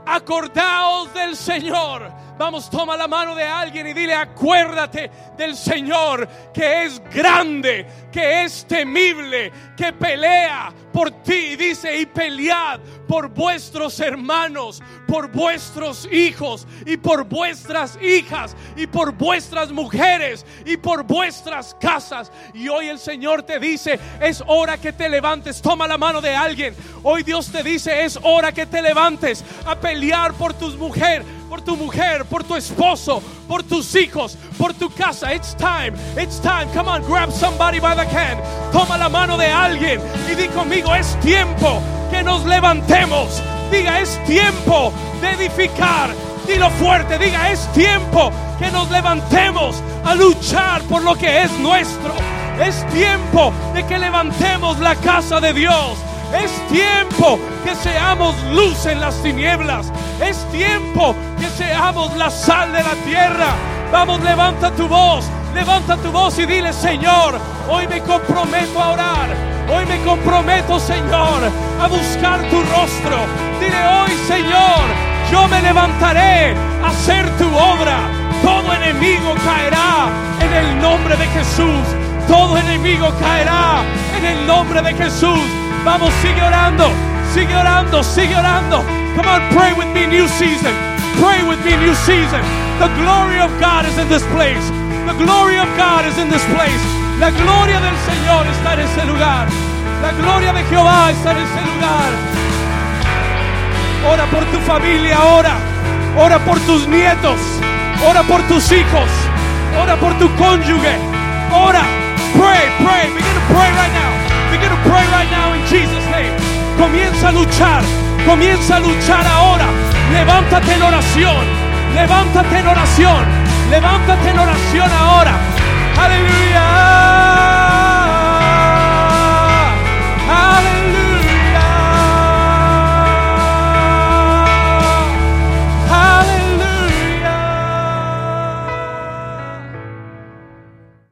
Acordaos del Señor Vamos, toma la mano de alguien y dile, acuérdate del Señor que es grande, que es temible, que pelea por ti. Dice, y pelead por vuestros hermanos, por vuestros hijos y por vuestras hijas y por vuestras mujeres y por vuestras casas. Y hoy el Señor te dice, es hora que te levantes. Toma la mano de alguien. Hoy Dios te dice, es hora que te levantes a pelear por tus mujeres por tu mujer, por tu esposo, por tus hijos, por tu casa. It's time, it's time. Come on, grab somebody by the hand. Toma la mano de alguien y di conmigo, es tiempo que nos levantemos. Diga, es tiempo de edificar. Dilo fuerte, diga, es tiempo que nos levantemos a luchar por lo que es nuestro. Es tiempo de que levantemos la casa de Dios. Es tiempo que seamos luz en las tinieblas. Es tiempo que seamos la sal de la tierra. Vamos, levanta tu voz. Levanta tu voz y dile, Señor, hoy me comprometo a orar. Hoy me comprometo, Señor, a buscar tu rostro. Dile hoy, Señor, yo me levantaré a hacer tu obra. Todo enemigo caerá en el nombre de Jesús. Todo enemigo caerá en el nombre de Jesús. Vamos, sigue orando, sigue orando, sigue orando. Come on, pray with me, new season. Pray with me, new season. The glory of God is in this place. The glory of God is in this place. La gloria del Señor está en ese lugar. La gloria de Jehová está en ese lugar. Ora por tu familia, ora. Ora por tus nietos. Ora por tus hijos. Ora por tu cónyuge. Ora. Pray, pray. Begin to pray right now. Begin to pray right now in Jesus' name. Comienza a luchar. Comienza a luchar ahora. Levántate en oración. Levántate en oración. Levántate en oración ahora. Aleluya.